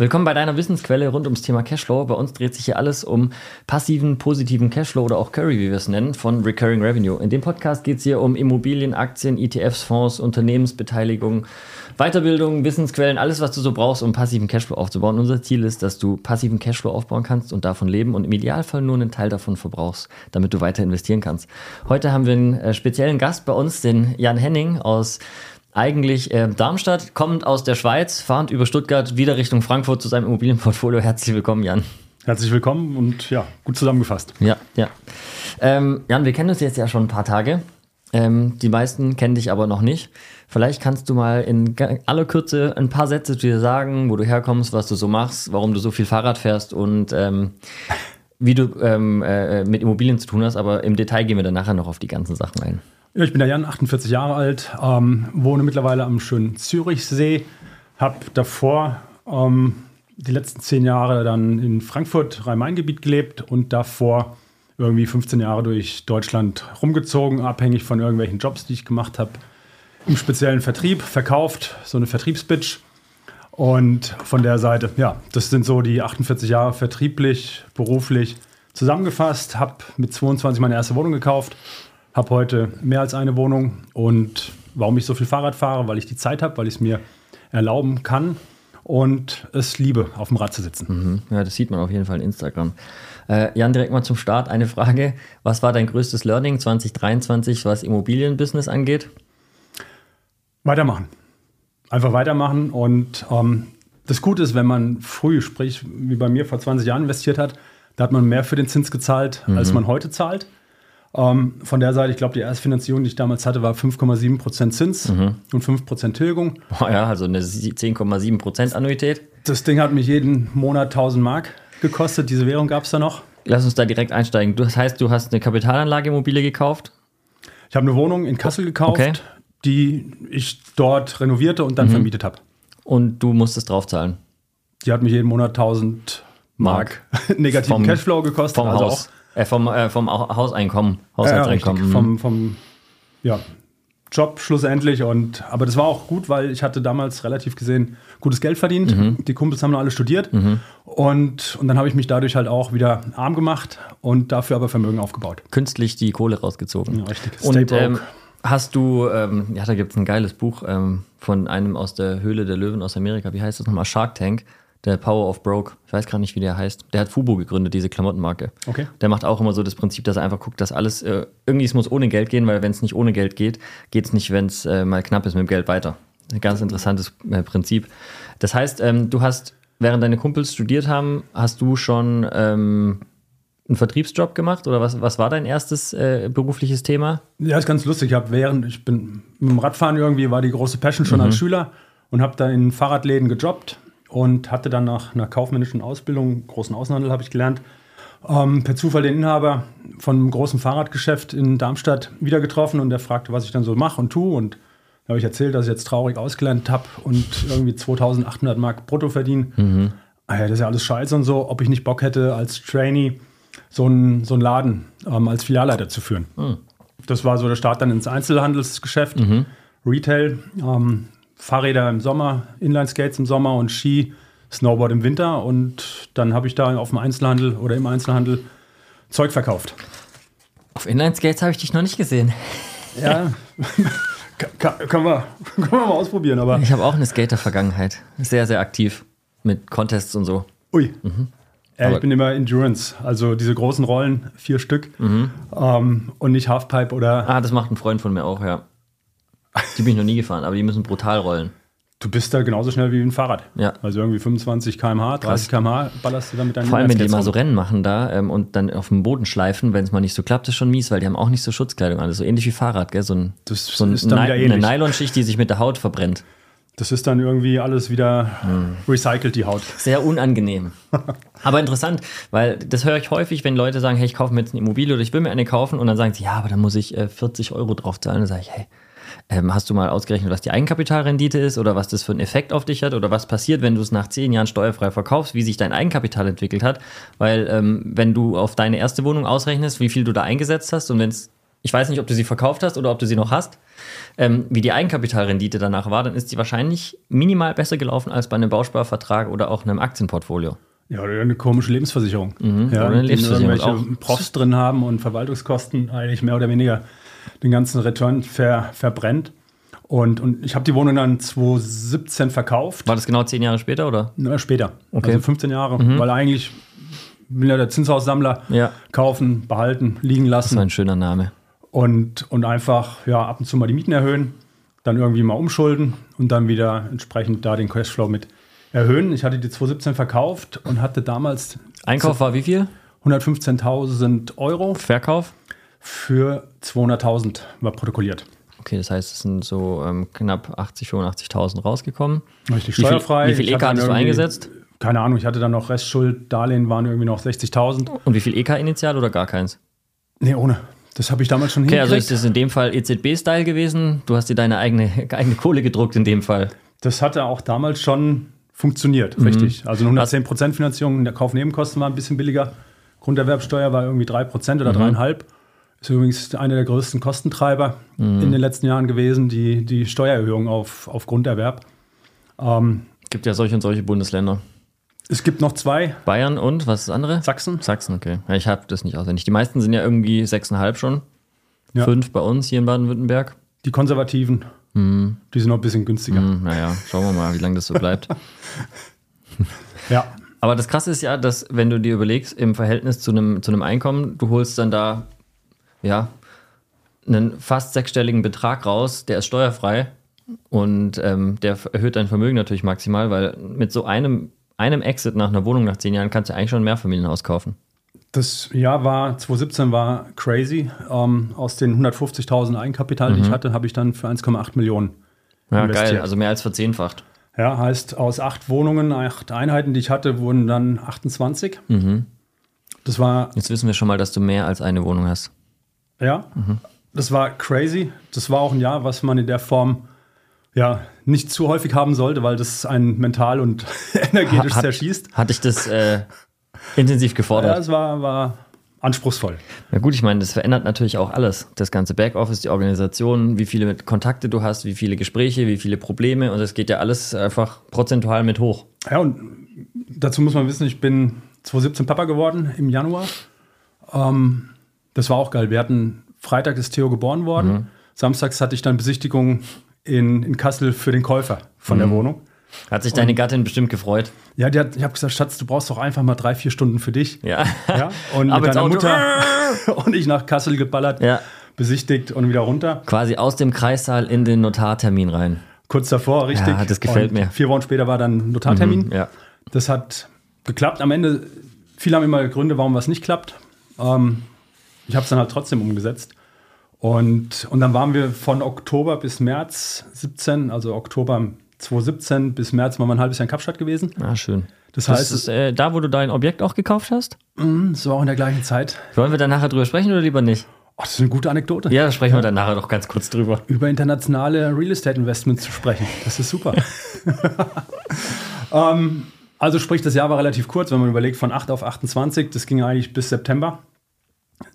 Willkommen bei deiner Wissensquelle rund ums Thema Cashflow. Bei uns dreht sich hier alles um passiven, positiven Cashflow oder auch Curry, wie wir es nennen, von Recurring Revenue. In dem Podcast geht es hier um Immobilien, Aktien, ETFs, Fonds, Unternehmensbeteiligung, Weiterbildung, Wissensquellen, alles, was du so brauchst, um passiven Cashflow aufzubauen. Unser Ziel ist, dass du passiven Cashflow aufbauen kannst und davon leben und im Idealfall nur einen Teil davon verbrauchst, damit du weiter investieren kannst. Heute haben wir einen äh, speziellen Gast bei uns, den Jan Henning aus eigentlich äh, Darmstadt, kommend aus der Schweiz, fahrend über Stuttgart wieder Richtung Frankfurt zu seinem Immobilienportfolio. Herzlich willkommen, Jan. Herzlich willkommen und ja, gut zusammengefasst. Ja, ja. Ähm, Jan, wir kennen uns jetzt ja schon ein paar Tage. Ähm, die meisten kennen dich aber noch nicht. Vielleicht kannst du mal in aller Kürze ein paar Sätze zu dir sagen, wo du herkommst, was du so machst, warum du so viel Fahrrad fährst und ähm, wie du ähm, äh, mit Immobilien zu tun hast. Aber im Detail gehen wir dann nachher noch auf die ganzen Sachen ein. Ja, ich bin der Jan, 48 Jahre alt, ähm, wohne mittlerweile am schönen Zürichsee, habe davor ähm, die letzten zehn Jahre dann in Frankfurt, Rhein-Main-Gebiet gelebt und davor irgendwie 15 Jahre durch Deutschland rumgezogen, abhängig von irgendwelchen Jobs, die ich gemacht habe. Im speziellen Vertrieb, verkauft, so eine Vertriebsbitch. Und von der Seite, ja, das sind so die 48 Jahre vertrieblich, beruflich zusammengefasst. Habe mit 22 meine erste Wohnung gekauft, habe heute mehr als eine Wohnung und warum ich so viel Fahrrad fahre, weil ich die Zeit habe, weil ich es mir erlauben kann und es liebe, auf dem Rad zu sitzen. Mhm. Ja, das sieht man auf jeden Fall in Instagram. Äh, Jan, direkt mal zum Start eine Frage. Was war dein größtes Learning 2023, was Immobilienbusiness angeht? Weitermachen. Einfach weitermachen und ähm, das Gute ist, wenn man früh, sprich wie bei mir vor 20 Jahren investiert hat, da hat man mehr für den Zins gezahlt, mhm. als man heute zahlt. Ähm, von der Seite, ich glaube, die erste Finanzierung, die ich damals hatte, war 5,7% Zins mhm. und 5% Tilgung. Oh ja, also eine 10,7% Annuität. Das Ding hat mich jeden Monat 1000 Mark gekostet. Diese Währung gab es da noch. Lass uns da direkt einsteigen. Das heißt, du hast eine Kapitalanlageimmobilie gekauft? Ich habe eine Wohnung in Kassel gekauft, okay. die ich dort renovierte und dann mhm. vermietet habe. Und du musstest draufzahlen? Die hat mich jeden Monat 1000 Mark, Mark. negativen Cashflow gekostet. Vom also Haus. Äh, vom, äh, vom Hauseinkommen. Haushaltseinkommen. Ja, mhm. vom, vom ja, Job schlussendlich. Und, aber das war auch gut, weil ich hatte damals relativ gesehen gutes Geld verdient. Mhm. Die Kumpels haben noch alle studiert. Mhm. Und, und dann habe ich mich dadurch halt auch wieder arm gemacht und dafür aber Vermögen aufgebaut. Künstlich die Kohle rausgezogen. Ja, richtig. Stay und ähm, hast du, ähm, ja, da gibt es ein geiles Buch ähm, von einem aus der Höhle der Löwen aus Amerika. Wie heißt das nochmal? Shark Tank der Power of Broke, ich weiß gar nicht, wie der heißt. Der hat Fubo gegründet, diese Klamottenmarke. Okay. Der macht auch immer so das Prinzip, dass er einfach guckt, dass alles, äh, irgendwie es muss ohne Geld gehen, weil wenn es nicht ohne Geld geht, geht es nicht, wenn es äh, mal knapp ist mit dem Geld weiter. Ein ganz interessantes äh, Prinzip. Das heißt, ähm, du hast, während deine Kumpels studiert haben, hast du schon ähm, einen Vertriebsjob gemacht oder was, was war dein erstes äh, berufliches Thema? Ja, ist ganz lustig. Ich habe während, ich bin mit dem Radfahren irgendwie, war die große Passion schon mhm. als Schüler und habe dann in Fahrradläden gejobbt und hatte dann nach einer kaufmännischen Ausbildung, großen Außenhandel habe ich gelernt, ähm, per Zufall den Inhaber von einem großen Fahrradgeschäft in Darmstadt wieder getroffen und der fragte, was ich dann so mache und tue. Und da habe ich erzählt, dass ich jetzt traurig ausgelernt habe und irgendwie 2800 Mark brutto verdiene. Mhm. Ah ja, das ist ja alles scheiße und so, ob ich nicht Bock hätte, als Trainee so einen so Laden ähm, als Filialleiter zu führen. Mhm. Das war so der Start dann ins Einzelhandelsgeschäft, mhm. Retail. Ähm, Fahrräder im Sommer, Inline-Skates im Sommer und Ski, Snowboard im Winter. Und dann habe ich da auf dem Einzelhandel oder im Einzelhandel Zeug verkauft. Auf Inline-Skates habe ich dich noch nicht gesehen. Ja, können, wir, können wir mal ausprobieren. Aber ich habe auch eine Skater-Vergangenheit. Sehr, sehr aktiv mit Contests und so. Ui. Mhm. Ja, ich bin immer Endurance, also diese großen Rollen, vier Stück mhm. ähm, und nicht Halfpipe oder. Ah, das macht ein Freund von mir auch, ja. Die bin ich noch nie gefahren, aber die müssen brutal rollen. Du bist da genauso schnell wie ein Fahrrad. Ja. Also irgendwie 25 km/h, 30 km/h ballerst du dann mit deinem Vor allem, wenn die mal so Rennen machen da ähm, und dann auf dem Boden schleifen, wenn es mal nicht so klappt, ist schon mies, weil die haben auch nicht so Schutzkleidung. Also so ähnlich wie Fahrrad, gell? So, ein, das so ein, ist dann Ni eine Nylonschicht, die sich mit der Haut verbrennt. Das ist dann irgendwie alles wieder hm. recycelt, die Haut. Sehr unangenehm. aber interessant, weil das höre ich häufig, wenn Leute sagen, hey, ich kaufe mir jetzt eine Immobilie oder ich will mir eine kaufen und dann sagen sie, ja, aber dann muss ich äh, 40 Euro drauf zahlen. Dann sage ich, hey, ähm, hast du mal ausgerechnet, was die Eigenkapitalrendite ist oder was das für einen Effekt auf dich hat oder was passiert, wenn du es nach zehn Jahren steuerfrei verkaufst, wie sich dein Eigenkapital entwickelt hat? Weil ähm, wenn du auf deine erste Wohnung ausrechnest, wie viel du da eingesetzt hast und wenn es ich weiß nicht, ob du sie verkauft hast oder ob du sie noch hast, ähm, wie die Eigenkapitalrendite danach war, dann ist sie wahrscheinlich minimal besser gelaufen als bei einem Bausparvertrag oder auch einem Aktienportfolio. Ja, oder eine komische Lebensversicherung. Mhm, ja, oder eine Lebensversicherung die irgendwelche. Profs drin haben und Verwaltungskosten eigentlich mehr oder weniger den ganzen Return ver, verbrennt. Und, und ich habe die Wohnung dann 2017 verkauft. War das genau zehn Jahre später oder? Na, später. Okay. Also 15 Jahre. Weil eigentlich will ja der Zinshaussammler Ja. kaufen, behalten, liegen Das lassen war ein schöner Name. und, und einfach ja, ab und zu mal die Mieten erhöhen, dann irgendwie mal umschulden und dann wieder entsprechend da den Cashflow mit erhöhen. Ich hatte die 2017 verkauft und hatte damals Einkauf war wie viel? 115.000 Euro Verkauf? Für 200.000 war protokolliert. Okay, das heißt, es sind so ähm, knapp 80, 85.000 rausgekommen. Richtig Wie viel- steuerfrei. wie viel EK dann hattest du eingesetzt? Keine Ahnung, ich hatte dann noch Restschuld, Darlehen waren irgendwie noch 60.000. Und wie viel EK-Initial oder gar keins? Nee, ohne. Das habe ich damals schon Okay, also hingekriegt. ist es in dem Fall EZB-Style gewesen. Du hast dir deine eigene, eigene Kohle gedruckt in dem Fall. Das hatte auch damals schon funktioniert, Mhm. richtig. Also eine 110% Finanzierung, der Kaufnebenkosten war ein bisschen billiger. Grunderwerbsteuer war irgendwie 3% Mhm. oder 3,5%. Ist übrigens einer der größten Kostentreiber Mhm. in den letzten Jahren gewesen, die, die Steuererhöhung auf, auf Grunderwerb. Ähm, Gibt ja solche und solche Bundesländer. es gibt noch zwei, Bayern und was ist das andere? Sachsen. Sachsen, okay. Ja, ich habe das nicht auswendig. Die meisten sind ja irgendwie 6,5 schon. Ja. Fünf bei uns hier in Baden-Württemberg. Die Konservativen, Mhm. die sind noch ein bisschen günstiger. Hm, naja, schauen wir mal, wie lange das so bleibt. Ja, Aber das Krasse ist ja, dass wenn du dir überlegst, im Verhältnis zu einem, zu einem Einkommen, du holst dann da, ja, einen fast sechsstelligen Betrag raus, der ist steuerfrei und ähm, der erhöht dein Vermögen natürlich maximal, weil mit so einem, einem Exit nach einer Wohnung nach zehn Jahren kannst du eigentlich schon ein Mehrfamilienhaus kaufen. das Jahr war, 2017 war crazy. Ähm, aus den 150.000 Eigenkapital, Mhm. die ich hatte, habe ich dann für 1,8 Millionen Ja, investiert. geil, also mehr als verzehnfacht. Ja, heißt, aus acht Wohnungen, acht Einheiten, die ich hatte, wurden dann 28. Mhm. Das war, Jetzt wissen wir schon mal, dass du mehr als eine Wohnung hast. Ja, Mhm. das war crazy. Das war auch ein Jahr, was man in der Form ja nicht zu häufig haben sollte, weil das einen mental und energetisch Hat- zerschießt. Hatte ich das äh, intensiv Ja, gefordert? es war, war anspruchsvoll. Ja gut, ich meine, das verändert natürlich auch alles. Das ganze Backoffice, die Organisation, wie viele Kontakte du hast, wie viele Gespräche, wie viele Probleme und das geht ja alles einfach prozentual mit hoch. Ja, und dazu muss man wissen, ich bin 2017 Papa geworden im Januar. Ähm, das war auch geil. Wir hatten Freitag ist Theo geboren worden. Mhm. Samstags hatte ich dann Besichtigung in, in Kassel für den Käufer von Mhm. der Wohnung. Hat sich deine Gattin bestimmt gefreut. Ja, die hat, ich habe gesagt, Schatz, du brauchst doch einfach mal drei, vier Stunden für dich. Ja. Ja, und mit deiner. Mutter und ich nach Kassel geballert, Ja. besichtigt und wieder runter. Quasi aus dem Kreissaal in den Notartermin rein. Kurz davor, richtig. Ja, das gefällt und mir. Vier Wochen später war dann Notartermin. Mhm, ja. Das hat geklappt. Am Ende, viele haben immer Gründe, warum was nicht klappt. Ähm, ich habe es dann halt trotzdem umgesetzt. Und, und dann waren wir von Oktober bis März 17, also Oktober 2017 bis März waren wir ein halbes Jahr in Kapstadt gewesen. Ah, schön. Das Das heißt, ist äh, da, wo du dein Objekt auch gekauft hast? es war auch in der gleichen Zeit. Wollen wir da nachher drüber sprechen oder lieber nicht? Oh, das ist eine gute Anekdote. Ja, da sprechen wir dann nachher doch ganz kurz drüber. über internationale Real Estate Investments zu sprechen. Das ist super. ähm, also sprich, das Jahr war relativ kurz, wenn man überlegt, von 8 auf 28, das ging eigentlich bis September.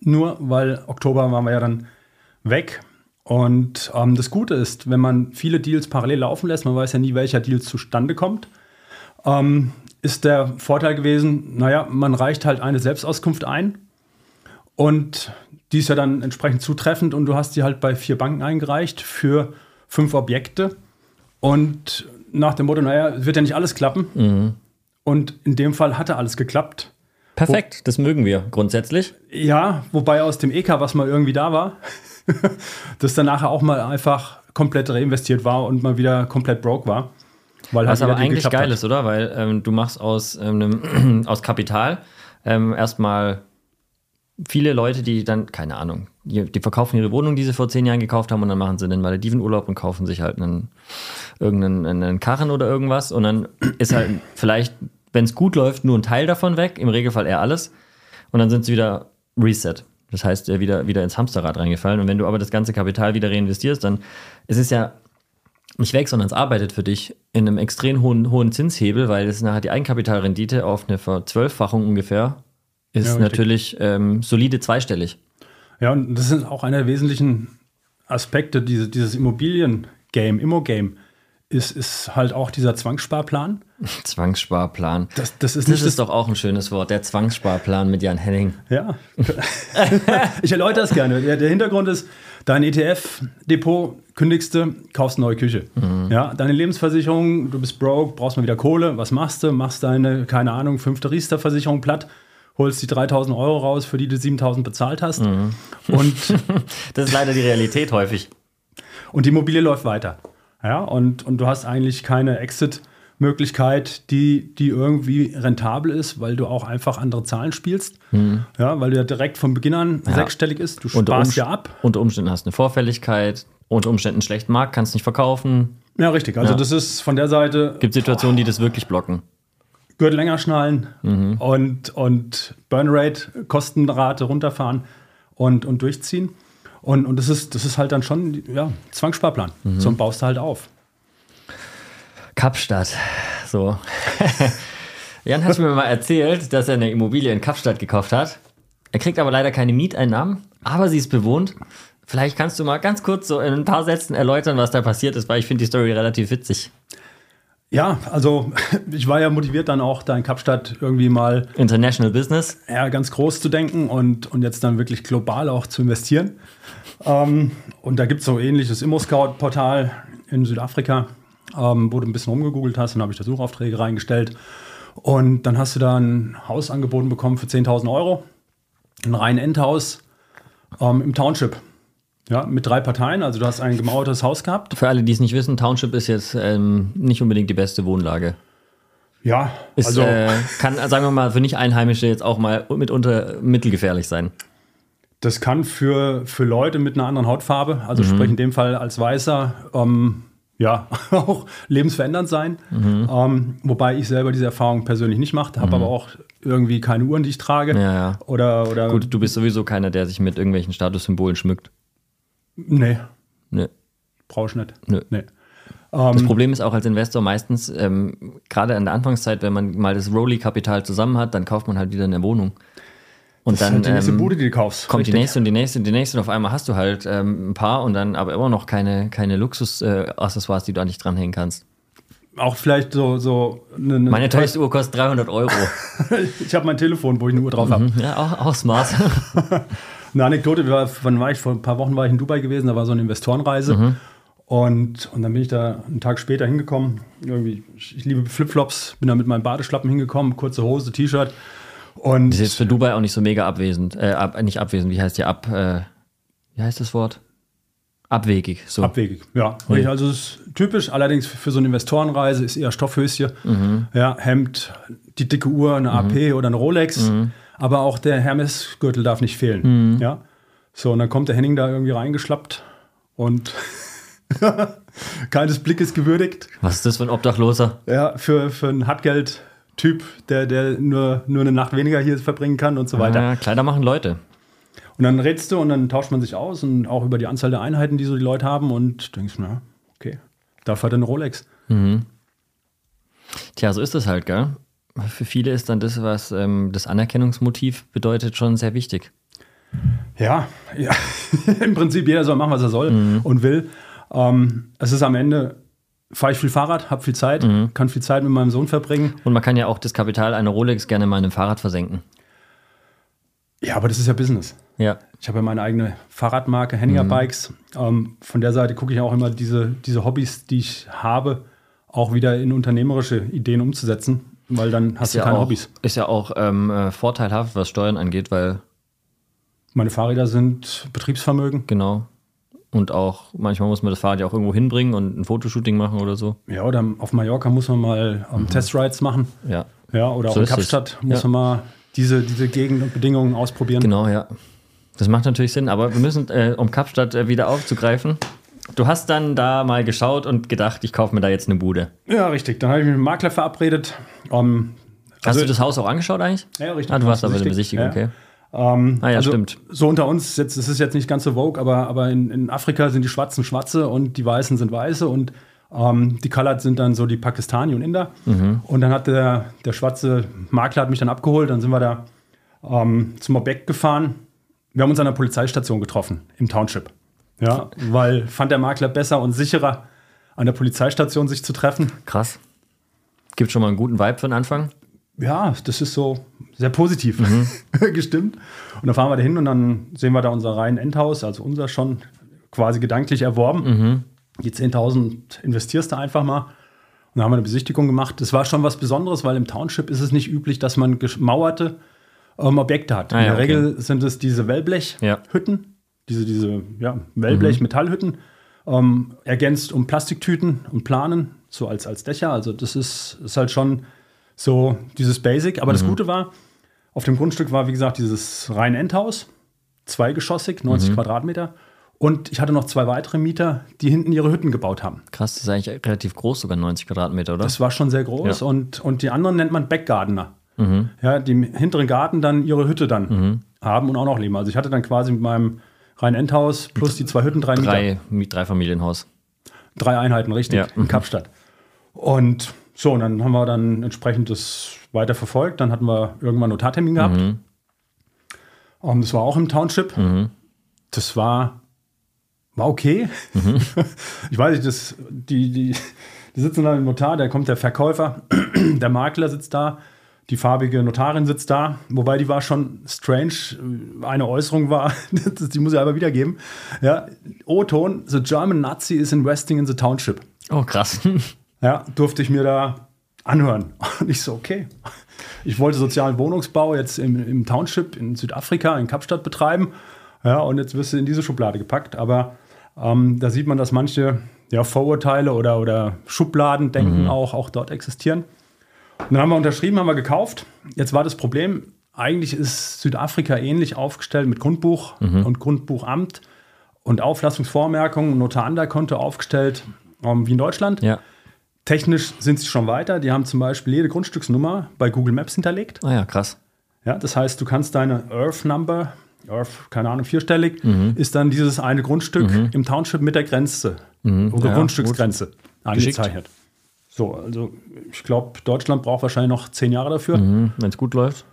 Nur weil Oktober waren wir ja dann weg. Und ähm, das Gute ist, wenn man viele Deals parallel laufen lässt, man weiß ja nie, welcher Deal zustande kommt, ähm, ist der Vorteil gewesen, naja, man reicht halt eine Selbstauskunft ein und die ist ja dann entsprechend zutreffend und du hast die halt bei vier Banken eingereicht für fünf Objekte. Und nach dem Motto, naja, es wird ja nicht alles klappen. Und in dem Fall hatte alles geklappt. Perfekt, das mögen wir grundsätzlich. Ja, wobei aus dem EK, was mal irgendwie da war, das dann nachher auch mal einfach komplett reinvestiert war und mal wieder komplett broke war. Weil Was halt aber eigentlich geil ist, oder? Weil ähm, du machst aus, ähm, aus Kapital ähm, erstmal viele Leute, die dann, keine Ahnung, die, die verkaufen ihre Wohnung, die sie vor zehn Jahren gekauft haben und dann machen sie einen Maledivenurlaub und kaufen sich halt einen, irgendeinen einen Karren oder irgendwas und dann ist halt vielleicht, wenn es gut läuft, nur ein Teil davon weg, im Regelfall eher alles und dann sind sie wieder Reset. Das heißt, wieder, wieder ins Hamsterrad reingefallen. Und wenn du aber das ganze Kapital wieder reinvestierst, dann ist es ja nicht weg, sondern es arbeitet für dich in einem extrem hohen, hohen Zinshebel, weil es nachher die Eigenkapitalrendite auf eine Verzwölffachung ungefähr ist Ja, natürlich ähm, solide zweistellig. Ja, und das ist auch einer der wesentlichen Aspekte diese, dieses Immobilien-Game, Immo-Game, ist, ist halt auch dieser Zwangssparplan. Zwangssparplan. Das, das ist, Das ist doch auch ein schönes Wort, der Zwangssparplan mit Jan Henning. Ja. ich erläutere es gerne. Der, Hintergrund ist, dein ETF-Depot kündigst du, kaufst eine neue Küche. Ja, deine Lebensversicherung, du bist broke, brauchst mal wieder Kohle. Was machst du? Machst deine, keine Ahnung, fünfte Riester-Versicherung platt, holst die 3000 Euro raus, für die du 7000 bezahlt hast. Und, Das ist leider die Realität häufig. und die Immobilie läuft weiter. Ja, und, und du hast eigentlich keine Exit-Möglichkeit, die, die irgendwie rentabel ist, weil du auch einfach andere Zahlen spielst. Ja, weil du ja direkt von Beginn an sechsstellig ist. Du sparst Umst- ja ab. unter Umständen hast du eine Vorfälligkeit, unter Umständen einen schlechten Markt, kannst nicht verkaufen. Ja, richtig. Also Ja. das ist von der Seite Gibt Situationen, die das wirklich blocken. Gürtel länger schnallen und, und Burnrate, Kostenrate runterfahren und, und durchziehen. Und, und das, ist, das ist halt dann schon ja, Zwangssparplan. So und baust du halt auf. Kapstadt. So. Jan hat mir mal erzählt, dass er eine Immobilie in Kapstadt gekauft hat. Er kriegt aber leider keine Mieteinnahmen, aber sie ist bewohnt. Vielleicht kannst du mal ganz kurz so in ein paar Sätzen erläutern, was da passiert ist, weil ich finde die Story relativ witzig. Ja, also ich war ja motiviert dann auch da in Kapstadt irgendwie mal International Business. ja, ganz groß zu denken und, und jetzt dann wirklich global auch zu investieren. Ähm, und da gibt es so ähnliches Immo-Scout-Portal in Südafrika, ähm, wo du ein bisschen rumgegoogelt hast und habe ich da Suchaufträge reingestellt. Und dann hast du da ein Haus angeboten bekommen für 10.000 Euro. Ein rein Endhaus ähm, im Township. Ja, mit drei Parteien. Also du hast ein gemauertes Haus gehabt. Für alle, die es nicht wissen, Township ist jetzt ähm, nicht unbedingt die beste Wohnlage. Ja, Ist, also äh, kann, sagen wir mal, für Nicht-Einheimische jetzt auch mal mitunter mittelgefährlich sein. Das kann für, für Leute mit einer anderen Hautfarbe, also sprich in dem Fall als Weißer, ähm, ja, auch lebensverändernd sein. Ähm, wobei ich selber diese Erfahrung persönlich nicht mache, habe aber auch irgendwie keine Uhren, die ich trage. Ja, ja. Oder, oder Gut, du bist sowieso keiner, der sich mit irgendwelchen Statussymbolen schmückt. Nee, Nö. brauche ich nicht. Nö. Nee. Das Problem ist auch als Investor meistens, ähm, gerade in der Anfangszeit, wenn man mal das Rolly-Kapital zusammen hat, dann kauft man halt wieder eine Wohnung. Und Das ist dann halt die nächste ähm, Bude, die du kaufst. kommt die Richtig. nächste und die nächste und die nächste und auf einmal hast du halt ähm, ein paar und dann aber immer noch keine, keine Luxus-Accessoires, die du an dich dranhängen kannst. Auch vielleicht so, so eine, eine Meine teuerste Uhr kostet 300 Euro. Ich habe mein Telefon, wo ich eine Uhr drauf habe. ja, auch, auch smart. Eine Anekdote, war, wann war ich? Vor ein paar Wochen war ich in Dubai gewesen, da war so eine Investorenreise. Und, und dann bin ich da einen Tag später hingekommen. Irgendwie, ich, ich liebe Flipflops, bin da mit meinem Badeschlappen hingekommen, kurze Hose, T-Shirt. Und Das ist jetzt für Dubai auch nicht so mega abwesend. Äh, ab, nicht abwesend, wie heißt die ab? Äh, wie heißt das Wort? Abwegig. So. abwegig, ja. Also es ist typisch, allerdings für, für so eine Investorenreise ist eher Stoffhöschen, ja, Hemd, die dicke Uhr, eine AP oder eine Rolex. Aber auch der Hermes-Gürtel darf nicht fehlen. Ja. So, und dann kommt der Henning da irgendwie reingeschlappt und keines Blickes gewürdigt. Was ist das für ein Obdachloser? Ja, für, für einen Hartgeld-Typ, der, der nur, nur eine Nacht weniger hier verbringen kann und so weiter. Ja, Kleider machen Leute. Und dann redst du und dann tauscht man sich aus und auch über die Anzahl der Einheiten, die so die Leute haben und denkst, na, okay, dafür hat er eine Rolex. Tja, so ist es halt, gell? Für viele ist dann das, was ähm, das Anerkennungsmotiv bedeutet, schon sehr wichtig. Ja, ja. im Prinzip jeder soll machen, was er soll und will. Ähm, es ist am Ende, fahre ich viel Fahrrad, habe viel Zeit, kann viel Zeit mit meinem Sohn verbringen. Und man kann ja auch das Kapital einer Rolex gerne mal in einem Fahrrad versenken. Ja, aber das ist ja Business. Ja. Ich habe ja meine eigene Fahrradmarke, Henninger Bikes. Ähm, von der Seite gucke ich auch immer diese, diese Hobbys, die ich habe, auch wieder in unternehmerische Ideen umzusetzen, weil dann hast Ist du ja keine auch, Hobbys. ist ja auch ähm, äh, vorteilhaft, was Steuern angeht, weil Meine Fahrräder sind Betriebsvermögen. genau. Und auch manchmal muss man das Fahrrad ja auch irgendwo hinbringen und ein Fotoshooting machen oder so. Ja, oder auf Mallorca muss man mal ähm, Testrides machen. Ja. Ja, oder So auch in ist es. Kapstadt muss Ja. man mal diese, diese Gegend und Bedingungen ausprobieren. Genau, ja. Das macht natürlich Sinn, aber wir müssen, äh, um Kapstadt äh, wieder aufzugreifen. Du hast dann da mal geschaut und gedacht, ich kaufe mir da jetzt eine Bude. Ja, richtig. Dann habe ich mich mit dem Makler verabredet. Ähm, Hast also- du das Haus auch angeschaut eigentlich? Ja, richtig. Ah, du warst aber bei der Besichtigung, ja. okay. Ähm, Ah ja, also, stimmt. So unter uns, jetzt, das ist jetzt nicht ganz so vogue, aber, aber in, in Afrika sind die Schwarzen Schwarze und die Weißen sind Weiße und ähm, die Colored sind dann so die Pakistani und Inder. Mhm. Und dann hat der, der schwarze Makler hat mich dann abgeholt, dann sind wir da ähm, zum Objekt gefahren, wir haben uns an der Polizeistation getroffen im Township. Ja, weil fand der Makler besser und sicherer, an der Polizeistation sich zu treffen. Krass. Gibt schon mal einen guten Vibe für den Anfang? Ja, das ist so sehr positiv gestimmt. Und dann fahren wir da hin und dann sehen wir da unser rein Endhaus, also unser schon quasi gedanklich erworben. Die 10.000 investierst du einfach mal. Und dann haben wir eine Besichtigung gemacht. Das war schon was Besonderes, weil im Township ist es nicht üblich, dass man gemauerte ähm, Objekte hat. Ah, In ja, der okay. Regel sind es diese Wellblechhütten, diese, diese ja, Wellblech-Metallhütten, ähm, ergänzt um Plastiktüten und Planen, so als, als Dächer. Also das ist, ist halt schon so dieses Basic. Aber das Gute war, auf dem Grundstück war, wie gesagt, dieses rein Endhaus, zweigeschossig, 90 Quadratmeter. Und ich hatte noch zwei weitere Mieter, die hinten ihre Hütten gebaut haben. Krass, das ist eigentlich relativ groß, sogar 90 Quadratmeter, oder? Das war schon sehr groß. Ja. Und, und die anderen nennt man Backgardener. Ja, die im hinteren Garten dann ihre Hütte dann haben und auch noch leben. Also ich hatte dann quasi mit meinem rein Endhaus plus die zwei Hütten, drei, Mieter. Drei, Mi- drei Familienhaus. Drei Einheiten, richtig, Ja. in Kapstadt. Und so, und dann haben wir dann entsprechend das weiter verfolgt. Dann hatten wir irgendwann einen Notartermin gehabt. Und das war auch im Township. Das war, war okay. ich weiß nicht, das, die, die, die sitzen da im Notar, da kommt der Verkäufer, der Makler sitzt da, die farbige Notarin sitzt da, wobei die war schon strange. Eine Äußerung war, die muss ich aber wiedergeben. Ja, O-Ton, the German Nazi is investing in the township. Oh, krass. Ja, durfte ich mir da anhören. Und ich so, okay. Ich wollte sozialen Wohnungsbau jetzt im, im Township in Südafrika, in Kapstadt betreiben. Ja, und jetzt wirst du in diese Schublade gepackt. Aber ähm, da sieht man, dass manche ja, Vorurteile oder, oder Schubladendenken auch, auch dort existieren. Und dann haben wir unterschrieben, haben wir gekauft. Jetzt war das Problem, eigentlich ist Südafrika ähnlich aufgestellt mit Grundbuch und Grundbuchamt und Auflassungsvormerkungen und Notar-Konto aufgestellt ähm, wie in Deutschland. ja. Technisch sind sie schon weiter. Die haben zum Beispiel jede Grundstücksnummer bei Google Maps hinterlegt. Ah ja, krass. Ja, das heißt, du kannst deine Earth Number, Earth, keine Ahnung, vierstellig, ist dann dieses eine Grundstück im Township mit der Grenze oder Ja, Grundstücksgrenze angezeichnet. So, also ich glaube, Deutschland braucht wahrscheinlich noch zehn Jahre dafür. Mhm, Wenn es gut läuft.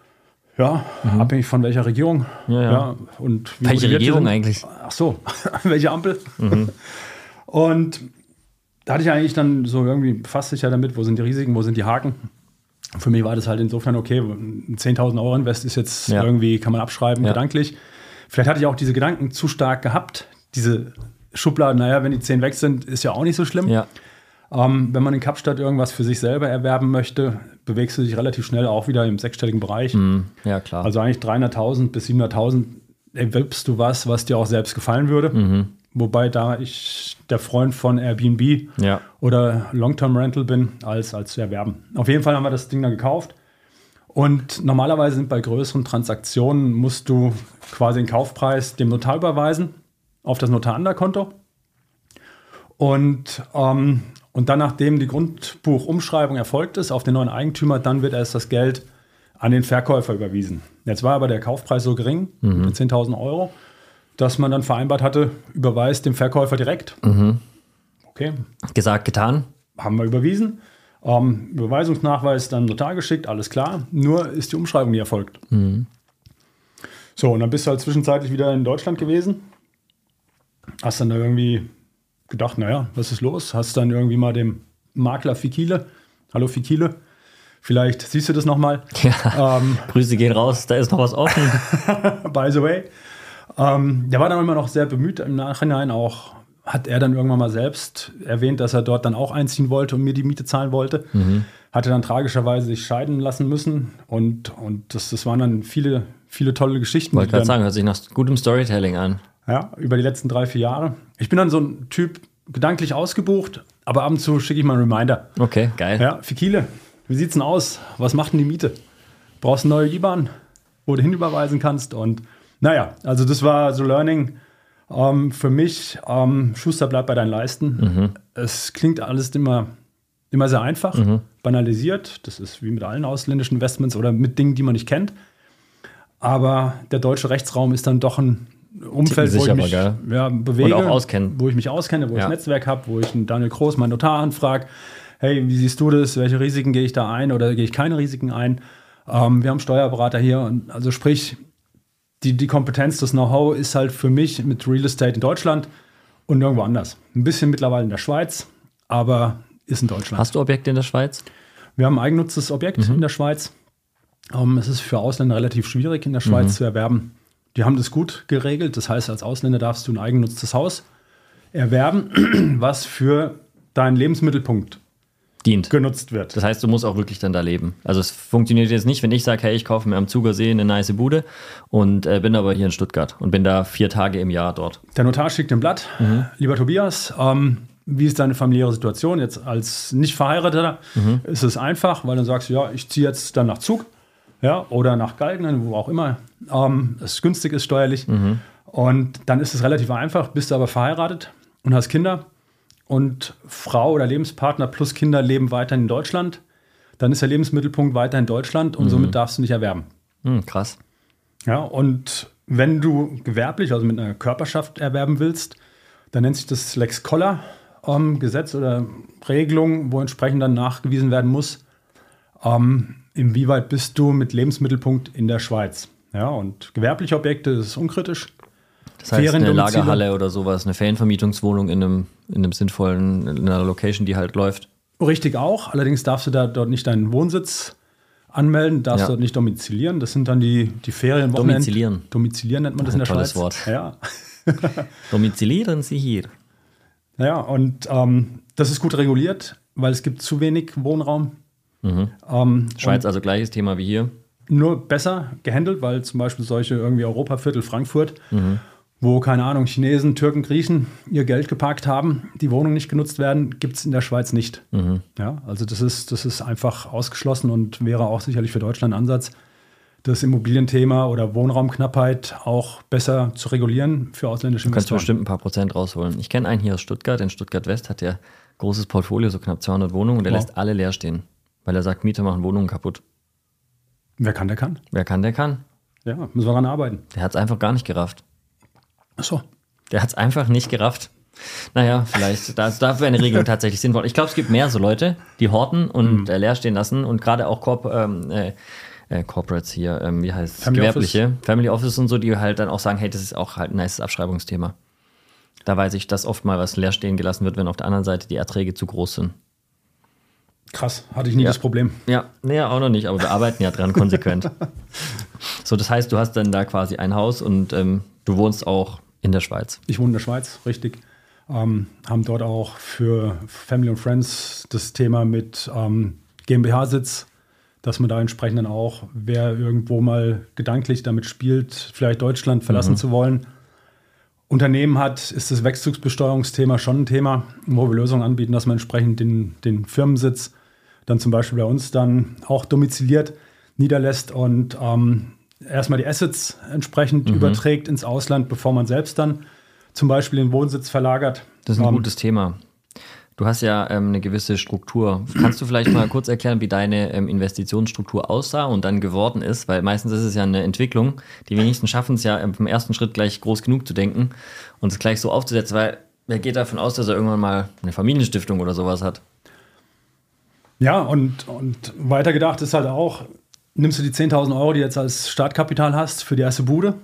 Ja, abhängig von welcher Regierung. Ja, ja. und wie Welche Regierung eigentlich? Ach so, welche Ampel? Und da hatte ich eigentlich dann so irgendwie befasst sich ja damit, wo sind die Risiken, wo sind die Haken. Für mich war das halt insofern okay, ein 10.000 Euro Invest ist jetzt Ja. irgendwie, kann man abschreiben, Ja. gedanklich. Vielleicht hatte ich auch diese Gedanken zu stark gehabt, diese Schubladen, naja, wenn die 10 weg sind, ist ja auch nicht so schlimm. Ja. Ähm, wenn man in Kapstadt irgendwas für sich selber erwerben möchte, bewegst du dich relativ schnell auch wieder im sechsstelligen Bereich. Mhm. Ja, klar. Also eigentlich 300.000 bis 700.000 erwirbst du was, was dir auch selbst gefallen würde. Mhm. Wobei da ich der Freund von Airbnb ja. oder Long-Term Rental bin, als, als zu erwerben. Auf jeden Fall haben wir das Ding dann gekauft. Und normalerweise sind bei größeren Transaktionen musst du quasi den Kaufpreis dem Notar überweisen auf das Notar-Konto. Und, ähm, und dann, nachdem die Grundbuchumschreibung erfolgt ist auf den neuen Eigentümer, dann wird erst das Geld an den Verkäufer überwiesen. Jetzt war aber der Kaufpreis so gering, mit 10.000 Euro, dass man dann vereinbart hatte, überweist dem Verkäufer direkt. Okay, Gesagt, getan. haben wir überwiesen. Ähm, Überweisungsnachweis dann Notar geschickt, alles klar. Nur ist die Umschreibung nie erfolgt. So, und dann bist du halt zwischenzeitlich wieder in Deutschland gewesen. Hast dann da irgendwie gedacht, naja, was ist los? Hast dann irgendwie mal dem Makler Fikile, hallo Fikile, vielleicht siehst du das nochmal. Ja. Ähm, Grüße gehen raus, da ist noch was offen. by the way. Ähm, der war dann immer noch sehr bemüht im Nachhinein auch. Hat er dann irgendwann mal selbst erwähnt, dass er dort dann auch einziehen wollte und mir die Miete zahlen wollte. Hatte dann tragischerweise sich scheiden lassen müssen. Und, und das, das waren dann viele, viele tolle Geschichten. Wollte die gerade sagen, hört sich nach gutem Storytelling an. Ja, über die letzten drei, vier Jahre. Ich bin dann so ein Typ, gedanklich ausgebucht, aber ab und zu schicke ich mal einen Reminder. Okay, geil. Ja, Fikile, wie sieht's denn aus? Was macht denn die Miete? Brauchst eine neue IBAN, wo du hinüberweisen kannst? Und naja, also das war so Learning ähm, für mich. Ähm, Schuster bleibt bei deinen Leisten. Es klingt alles immer, immer sehr einfach, banalisiert. Das ist wie mit allen ausländischen Investments oder mit Dingen, die man nicht kennt. Aber der deutsche Rechtsraum ist dann doch ein Umfeld, wo ich mich ja, bewege. Und auch auskennen. Wo ich mich auskenne, wo ich Ja. ein Netzwerk habe, wo ich einen Daniel Groß, meinen Notar, anfrage. Hey, wie siehst du das? Welche Risiken gehe ich da ein oder gehe ich keine Risiken ein? Ähm, wir haben Steuerberater hier. Und also sprich, die, die Kompetenz, das Know-how ist halt für mich mit Real Estate in Deutschland und nirgendwo anders. Ein bisschen mittlerweile in der Schweiz, aber ist in Deutschland. Hast du Objekte in der Schweiz? Wir haben ein eigennutztes Objekt in der Schweiz. Ähm, es ist für Ausländer relativ schwierig in der Schweiz zu erwerben. Die haben das gut geregelt. Das heißt, als Ausländer darfst du ein eigennutztes Haus erwerben, was für deinen Lebensmittelpunkt Dient. genutzt wird. Das heißt, du musst auch wirklich dann da leben. Also es funktioniert jetzt nicht, wenn ich sage, hey, ich kaufe mir am Zugersee eine nice Bude und äh, bin aber hier in Stuttgart und bin da vier Tage im Jahr dort. Der Notar schickt ein Blatt. Lieber Tobias, ähm, wie ist deine familiäre Situation? Jetzt als nicht Verheirateter ist es einfach, weil dann sagst du, ja, ich ziehe jetzt dann nach Zug ja, oder nach Galgen, wo auch immer ähm, es günstig ist steuerlich. Und dann ist es relativ einfach, bist du aber verheiratet und hast Kinder und Frau oder Lebenspartner plus Kinder leben weiterhin in Deutschland, dann ist der Lebensmittelpunkt weiterhin Deutschland und somit darfst du nicht erwerben. Hm, krass. Ja, und wenn du gewerblich, also mit einer Körperschaft erwerben willst, dann nennt sich das Lex Koller ähm, Gesetz oder Regelung, wo entsprechend dann nachgewiesen werden muss, ähm, inwieweit bist du mit Lebensmittelpunkt in der Schweiz. Ja, und gewerbliche Objekte das ist unkritisch. Das heißt, eine. Lagerhalle oder sowas, eine Ferienvermietungswohnung in einem, in einem sinnvollen, in einer Location, die halt läuft. Richtig auch. Allerdings darfst du da dort nicht deinen Wohnsitz anmelden, darfst Ja. dort nicht domizilieren. Das sind dann die, die Ferienwochenenden. Domizilieren. Domizilieren nennt man das in der Schweiz. Wort. Ja. Domizilieren Sie hier. Ja, und ähm, das ist gut reguliert, weil es gibt zu wenig Wohnraum. Ähm, Schweiz also gleiches Thema wie hier. nur besser gehandelt, weil zum Beispiel solche irgendwie Europaviertel Frankfurt, wo, keine Ahnung, Chinesen, Türken, Griechen ihr Geld geparkt haben, die Wohnungen nicht genutzt werden, gibt es in der Schweiz nicht. Ja, also das ist, das ist einfach ausgeschlossen und wäre auch sicherlich für Deutschland ein Ansatz, das Immobilienthema oder Wohnraumknappheit auch besser zu regulieren für ausländische Kannst du Investoren. bestimmt ein paar Prozent rausholen. Ich kenne einen hier aus Stuttgart. In Stuttgart West hat der großes Portfolio, so knapp 200 Wohnungen und der Wow. lässt alle leer stehen. Weil er sagt, Mieter machen Wohnungen kaputt. Wer kann, der kann. Wer kann, der kann. Ja, müssen wir daran arbeiten. Der hat es einfach gar nicht gerafft. Achso. Der hat es einfach nicht gerafft. Naja, vielleicht, da, da wäre eine Regelung tatsächlich sinnvoll. Ich glaube, es gibt mehr so Leute, die horten und äh, leer stehen lassen und gerade auch Corp ähm, äh, äh, Corporates hier, ähm, wie heißt es, Family gewerbliche, Family Office und so, die halt dann auch sagen, hey, das ist auch halt ein nice Abschreibungsthema. Da weiß ich, dass oft mal was leer stehen gelassen wird, wenn auf der anderen Seite die Erträge zu groß sind. Krass, hatte ich nie Ja. das Problem. Ja, nee, auch noch nicht, aber wir arbeiten ja dran konsequent. So, das heißt, du hast dann da quasi ein Haus und ähm, du wohnst auch in der Schweiz. Ich wohne in der Schweiz, richtig. Ähm, haben dort auch für Family und Friends das Thema mit ähm, GmbH-Sitz, dass man da entsprechend dann auch, wer irgendwo mal gedanklich damit spielt, vielleicht Deutschland verlassen zu wollen, Unternehmen hat, ist das Wegzugsbesteuerungsthema schon ein Thema, wo wir Lösungen anbieten, dass man entsprechend den, den Firmensitz dann zum Beispiel bei uns dann auch domiziliert niederlässt und ähm, erstmal die Assets entsprechend überträgt ins Ausland, bevor man selbst dann zum Beispiel den Wohnsitz verlagert. Das ist ein Ähm, gutes Thema. Du hast ja ähm, eine gewisse Struktur. Kannst du vielleicht mal kurz erklären, wie deine ähm, Investitionsstruktur aussah und dann geworden ist? Weil meistens ist es ja eine Entwicklung. Die wenigsten schaffen es ja ähm, im ersten Schritt gleich groß genug zu denken und es gleich so aufzusetzen, weil wer geht davon aus, dass er irgendwann mal eine Familienstiftung oder sowas hat? Ja, und, und weitergedacht ist halt auch, nimmst du die 10.000 Euro, die du jetzt als Startkapital hast, für die erste Bude,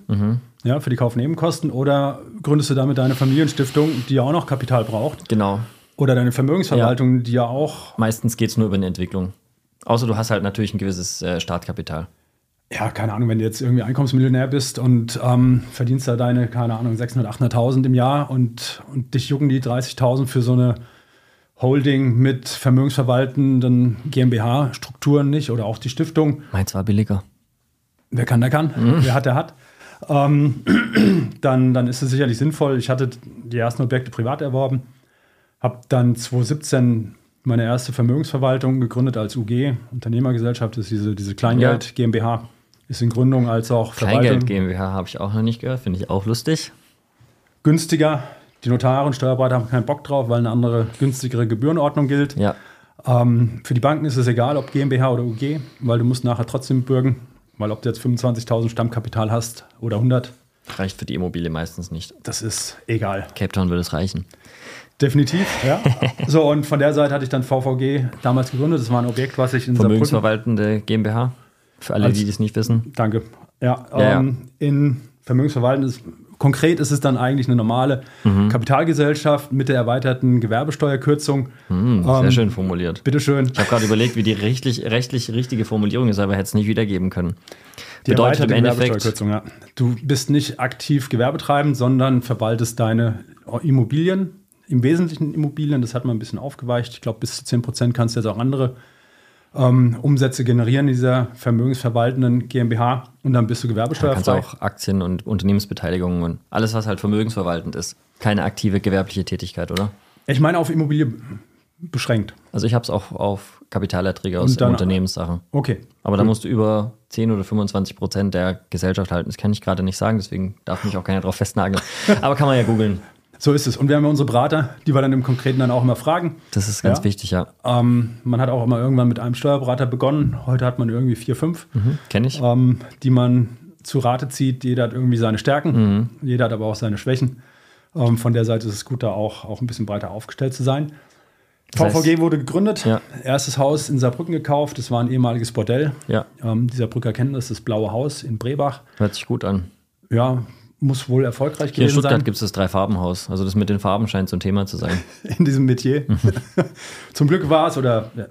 ja, für die Kaufnebenkosten, oder gründest du damit deine Familienstiftung, die ja auch noch Kapital braucht, Genau. oder deine Vermögensverwaltung, die ja auch, Meistens geht es nur über eine Entwicklung. Außer du hast halt natürlich ein gewisses äh, Startkapital. ja, keine Ahnung, wenn du jetzt irgendwie Einkommensmillionär bist und ähm, verdienst da deine, keine Ahnung, 600.000, 800.000 im Jahr und, und dich jucken die 30.000 für so eine Holding mit vermögensverwaltenden GmbH-Strukturen nicht oder auch die Stiftung. Meins war billiger. Wer kann, der kann. Wer hat, der hat. Ähm, dann, dann ist es sicherlich sinnvoll. Ich hatte die ersten Objekte privat erworben, habe dann 2017 meine erste Vermögensverwaltung gegründet als UG, Unternehmergesellschaft, ist diese, diese Kleingeld Ja. GmbH, ist in Gründung als auch Kleingeld Verwaltung GmbH habe ich auch noch nicht gehört, finde ich auch lustig. günstiger. Die Notare und Steuerberater haben keinen Bock drauf, weil eine andere günstigere Gebührenordnung gilt. Ja, Ähm, für die Banken ist es egal, ob GmbH oder UG, weil du musst nachher trotzdem bürgen, weil ob du jetzt 25.000 Stammkapital hast oder 100, reicht für die Immobilie meistens nicht. das ist egal. Cape Town würde es reichen. Definitiv, ja. so, und von der Seite hatte ich dann VVG damals gegründet. Das war ein Objekt, was ich in Vermögensverwaltende GmbH. Für alle, Als- die das nicht wissen. danke, Ja, Ja, ähm, in Vermögensverwalten ist konkret ist es dann eigentlich eine normale Kapitalgesellschaft mit der erweiterten Gewerbesteuerkürzung. Hm, sehr Ähm, schön formuliert. Bitteschön. Ich habe gerade überlegt, wie die rechtlich, rechtlich richtige Formulierung ist, aber hätte es nicht wiedergeben können. Die Bedeutet im Endeffekt, Gewerbesteuerkürzung, ja. Du bist nicht aktiv gewerbetreibend, sondern verwaltest deine Immobilien, im Wesentlichen Immobilien, das hat man ein bisschen aufgeweicht. Ich glaube, bis zu 10 Prozent kannst du jetzt auch andere ähm, Umsätze generieren in dieser vermögensverwaltenden GmbH und dann bist du gewerbesteuerfrei. kannst du auch Aktien und Unternehmensbeteiligungen und alles, was halt vermögensverwaltend ist. Keine aktive gewerbliche Tätigkeit, oder? Ich meine auf Immobilie beschränkt. Also ich habe es auch auf Kapitalerträge aus dann- Unternehmenssachen. Okay. Aber da musst du über 10 oder 25 Prozent der Gesellschaft halten. Das kann ich gerade nicht sagen, deswegen darf mich auch keiner drauf festnageln. Aber kann man ja googeln. So ist es. Und wir haben ja unsere Berater, die wir dann im Konkreten dann auch immer fragen. Das ist ganz Ja. wichtig, ja. Ähm, man hat auch immer irgendwann mit einem Steuerberater begonnen. Heute hat man irgendwie vier, fünf, Mhm. Kenne ich. ähm, die man zu Rate zieht. Jeder hat irgendwie seine Stärken, Mhm. jeder hat aber auch seine Schwächen. Ähm, von der Seite ist es gut, da auch, auch ein bisschen breiter aufgestellt zu sein. Das heißt- VVG wurde gegründet, Ja. erstes Haus in Saarbrücken gekauft. Das war ein ehemaliges Bordell. Ja, Ähm, dieser Brücker kennen das, das Blaue Haus in Brebach. hört sich gut an. Ja, muss wohl erfolgreich Hier in gewesen Stuttgart sein gibt es das Drei-Farben-Haus. Also das mit den Farben scheint so ein Thema zu sein. in diesem Metier. Zum Glück war es, oder ja,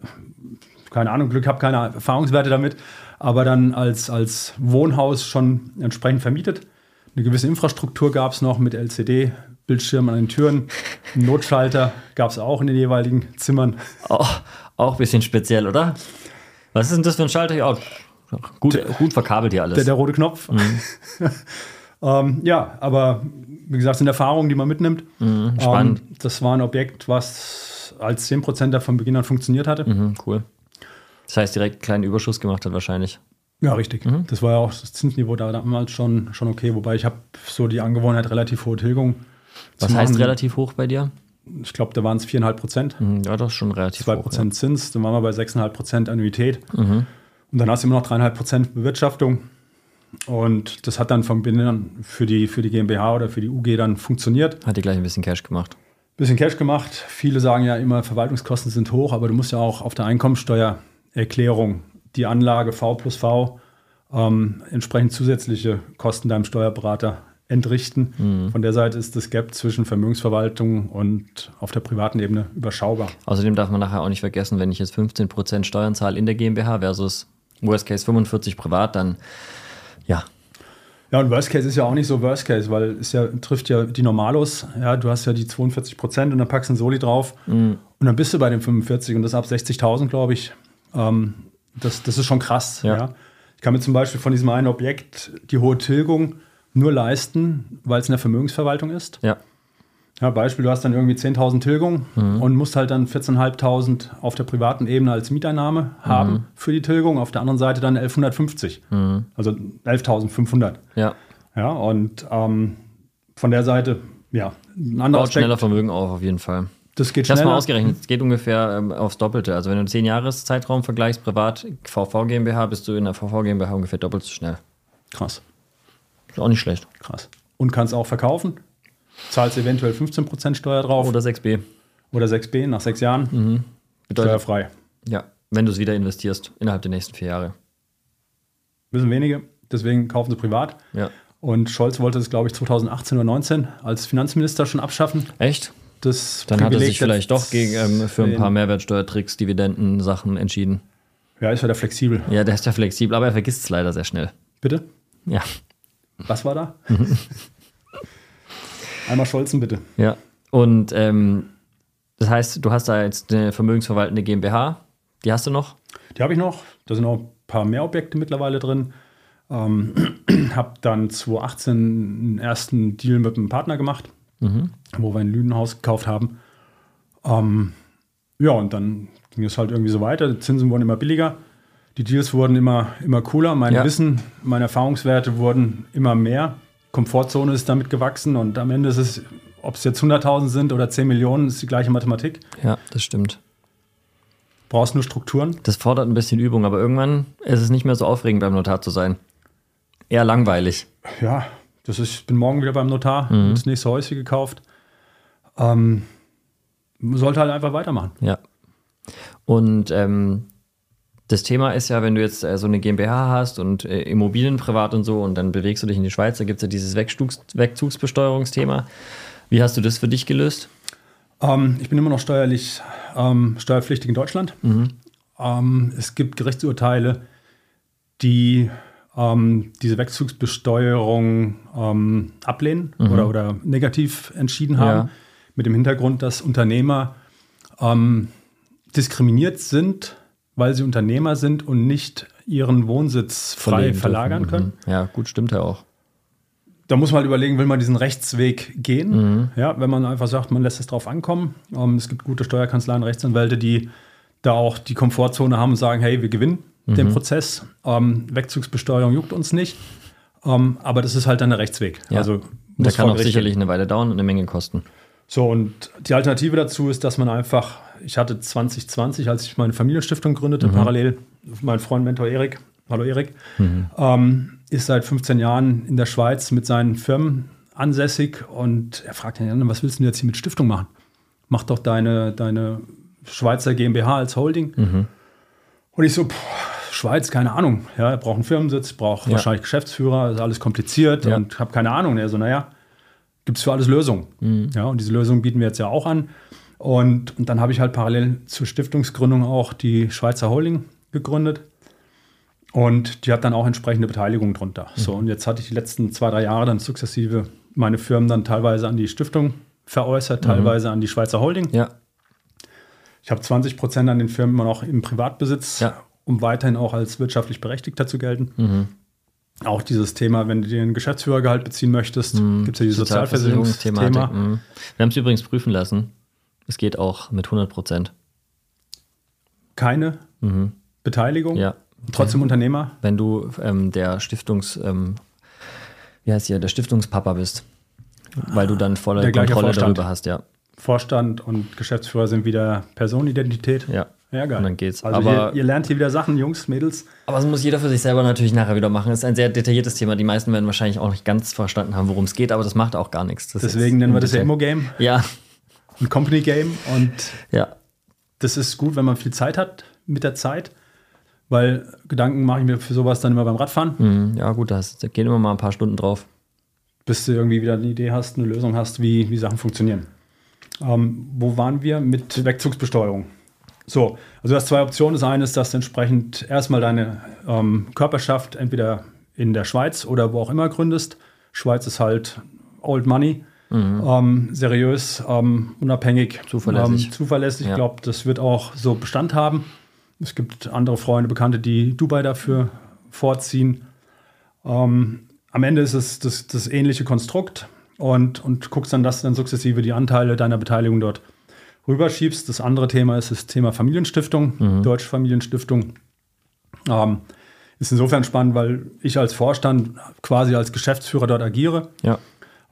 keine Ahnung, Glück habe keine Erfahrungswerte damit, aber dann als, als Wohnhaus schon entsprechend vermietet. Eine gewisse Infrastruktur gab es noch mit LCD, Bildschirmen an den Türen, einen Notschalter gab es auch in den jeweiligen Zimmern. Auch, auch ein bisschen speziell, oder? Was ist denn das für ein Schalter? Ja, gut, gut verkabelt hier alles. Der, der rote Knopf. Mhm. ähm, ja, aber wie gesagt, sind Erfahrungen, die man mitnimmt. Mhm, spannend. Ähm, das war ein Objekt, was als 10% von Beginn an funktioniert hatte. Mhm, cool. Das heißt, direkt einen kleinen Überschuss gemacht hat wahrscheinlich. Ja, richtig. Mhm. Das war ja auch das Zinsniveau da damals schon, schon okay. Wobei ich habe so die Angewohnheit, relativ hohe Tilgung. Was heißt machen. relativ hoch bei dir? Ich glaube, da waren es 4,5 Prozent. Mhm, Ja, das ist schon relativ 2 hoch. Prozent Zins, dann waren wir bei 6,5 Prozent Annuität. Mhm. Und dann hast du immer noch 3,5 Prozent Bewirtschaftung. Und das hat dann vom Beginn an für die, für die GmbH oder für die UG dann funktioniert. Hat dir gleich ein bisschen Cash gemacht. Bisschen Cash gemacht. Viele sagen ja immer, Verwaltungskosten sind hoch, aber du musst ja auch auf der Einkommensteuererklärung die Anlage V plus V ähm, entsprechend zusätzliche Kosten deinem Steuerberater entrichten. Von der Seite ist das Gap zwischen Vermögensverwaltung und auf der privaten Ebene überschaubar. Außerdem darf man nachher auch nicht vergessen, wenn ich jetzt 15% Steuern zahle in der GmbH versus Worst Case 45 privat, dann ja, Ja, und Worst Case ist ja auch nicht so Worst Case, weil es ja trifft ja die Normalos. Ja, du hast ja die 42 Prozent und dann packst du einen Soli drauf und dann bist du bei den 45 und das ab 60.000, glaube ich. Ähm, das, das ist schon krass. Ja. Ja. Ich kann mir zum Beispiel von diesem einen Objekt die hohe Tilgung nur leisten, weil es in der Vermögensverwaltung ist. ja, Ja, Beispiel, du hast dann irgendwie 10.000 Tilgung Mhm. und musst halt dann 14.500 auf der privaten Ebene als Mieteinnahme haben Mhm. für die Tilgung. Auf der anderen Seite dann 1150. Also 11.500. ja. Ja, und ähm, von der Seite, ja, ein anderer Baut schneller Vermögen auf, auf jeden Fall. das geht Ich habe mal schneller. ausgerechnet, es geht ungefähr ähm, aufs Doppelte. Also wenn du einen 10 Jahres Zeitraum vergleichst, privat VV GmbH, bist du in der VV GmbH ungefähr doppelt so schnell. Krass, Ist auch nicht schlecht. krass. Und kannst auch verkaufen, zahlst eventuell 15% Steuer drauf Oder 6b. oder 6b nach sechs Jahren, Mhm. Bedeutet, steuerfrei. ja, wenn du es wieder investierst innerhalb der nächsten vier Jahre. Wissen wenige, deswegen kaufen sie privat. Ja. Und Scholz wollte es, glaube ich, 2018 oder 2019 als Finanzminister schon abschaffen. Echt? Das Dann hat er Privileg sich vielleicht doch gegen, ähm, für ein paar Mehrwertsteuertricks, Dividenden, Sachen entschieden. Ja, ist ja der flexibel. Ja, der ist ja flexibel, aber er vergisst es leider sehr schnell. Bitte? Ja. Was war da? Einmal Scholzen, bitte. Ja. Und ähm, das heißt, du hast da jetzt eine vermögensverwaltende GmbH. Die hast du noch? Die habe ich noch. Da sind auch ein paar mehr Objekte mittlerweile drin. Ähm, habe dann 2018 einen ersten Deal mit einem Partner gemacht, wo wir ein Lüdenhaus gekauft haben. Ähm, ja, und dann ging es halt irgendwie so weiter. Die Zinsen wurden immer billiger. Die Deals wurden immer, immer cooler. Mein Ja. Wissen, meine Erfahrungswerte wurden immer mehr. Komfortzone ist damit gewachsen und am Ende ist es, ob es jetzt 100.000 sind oder 10 Millionen, ist die gleiche Mathematik. Ja, das stimmt. Brauchst nur Strukturen. Das fordert ein bisschen Übung, aber irgendwann ist es nicht mehr so aufregend, beim Notar zu sein. Eher langweilig. Ja, das ist, ich bin morgen wieder beim Notar, Mhm. das nächste Häuschen gekauft. Ähm, sollte halt einfach weitermachen. Ja. Und ähm, Das Thema ist ja, wenn du jetzt äh, so eine GmbH hast und äh, Immobilien privat und so und dann bewegst du dich in die Schweiz, da gibt es ja dieses Wegzugs Wegzugsbesteuerungsthema. Wie hast du das für dich gelöst? Ähm, ich bin immer noch steuerlich ähm, steuerpflichtig in Deutschland. Mhm. Ähm, es gibt Gerichtsurteile, die ähm, diese Wegzugsbesteuerung ähm, ablehnen mhm. oder, oder negativ entschieden haben, ja. mit dem Hintergrund, dass Unternehmer ähm, diskriminiert sind, weil sie Unternehmer sind und nicht ihren Wohnsitz frei verlagern dürfen. können. Mhm. Ja, gut, stimmt ja auch. Da muss man halt überlegen, will man diesen Rechtsweg gehen? Mhm. Ja, wenn man einfach sagt, man lässt es drauf ankommen. Ähm, es gibt gute Steuerkanzleien, Rechtsanwälte, die da auch die Komfortzone haben und sagen, hey, wir gewinnen mhm. den Prozess. Ähm, Wegzugsbesteuerung juckt uns nicht. Ähm, aber das ist halt dann der Rechtsweg. Ja. Also da kann auch sicherlich eine Weile dauern und eine Menge kosten. So, und die Alternative dazu ist, dass man einfach, ich hatte 2020, als ich meine Familienstiftung gründete, mhm. parallel, mein Freund Mentor Erik, hallo Erik, mhm. ähm, ist seit 15 Jahren in der Schweiz mit seinen Firmen ansässig und er fragt ihn, was willst du jetzt hier mit Stiftung machen? Mach doch deine, deine Schweizer GmbH als Holding. Mhm. Und ich so, pff, Schweiz, keine Ahnung. Ja, er braucht einen Firmensitz, braucht ja. wahrscheinlich Geschäftsführer, ist alles kompliziert ja. und habe keine Ahnung. Er so, naja, gibt es für alles Lösungen. Mhm. Ja, und diese Lösungen bieten wir jetzt ja auch an. Und, und dann habe ich halt parallel zur Stiftungsgründung auch die Schweizer Holding gegründet. Und die hat dann auch entsprechende Beteiligung drunter. Mhm. So, und jetzt hatte ich die letzten zwei, drei Jahre dann sukzessive meine Firmen dann teilweise an die Stiftung veräußert, mhm. teilweise an die Schweizer Holding. Ja. Ich habe 20 Prozent an den Firmen immer noch im Privatbesitz, ja. um weiterhin auch als wirtschaftlich Berechtigter zu gelten. Mhm. Auch dieses Thema, wenn du dir ein Geschäftsführergehalt beziehen möchtest, mhm. gibt es ja dieses Sozialversicherungsthema. Mhm. Wir haben es übrigens prüfen lassen. Es geht auch mit 100 Prozent. Keine mhm. Beteiligung? Ja. Trotzdem Unternehmer? Wenn du ähm, der Stiftungs, ähm, wie heißt hier, der Stiftungspapa bist, weil du dann volle Kontrolle darüber hast, ja. Vorstand und Geschäftsführer sind wieder Personenidentität. Ja. Ja, geil. Und dann geht's. Also aber ihr, ihr, lernt hier wieder Sachen, Jungs, Mädels. Aber das muss jeder für sich selber natürlich nachher wieder machen. Das ist ein sehr detailliertes Thema. Die meisten werden wahrscheinlich auch nicht ganz verstanden haben, worum es geht, aber das macht auch gar nichts. Das Deswegen nennen wir das ja Immo-Game. Ja. Ein Company-Game. Und ja. das ist gut, wenn man viel Zeit hat mit der Zeit. Weil Gedanken mache ich mir für sowas dann immer beim Radfahren. Mhm, ja, gut, da gehen immer mal ein paar Stunden drauf. Bis du irgendwie wieder eine Idee hast, eine Lösung hast, wie, wie Sachen funktionieren. Ähm, wo waren wir mit Wegzugsbesteuerung? So, also du hast zwei Optionen. Das eine ist, dass du entsprechend erstmal deine ähm, Körperschaft entweder in der Schweiz oder wo auch immer gründest. Schweiz ist halt Old Money, mhm. ähm, seriös, ähm, unabhängig, zuverlässig. Ähm, zuverlässig. Ja. Ich glaube, das wird auch so Bestand haben. Es gibt andere Freunde, Bekannte, die Dubai dafür vorziehen. Ähm, am Ende ist es das, das ähnliche Konstrukt und, und guckst dann, dass du dann sukzessive die Anteile deiner Beteiligung dort rüberschiebst. Das andere Thema ist das Thema Familienstiftung, mhm. Deutsche Familienstiftung. Ähm, ist insofern spannend, weil ich als Vorstand quasi als Geschäftsführer dort agiere. Ja.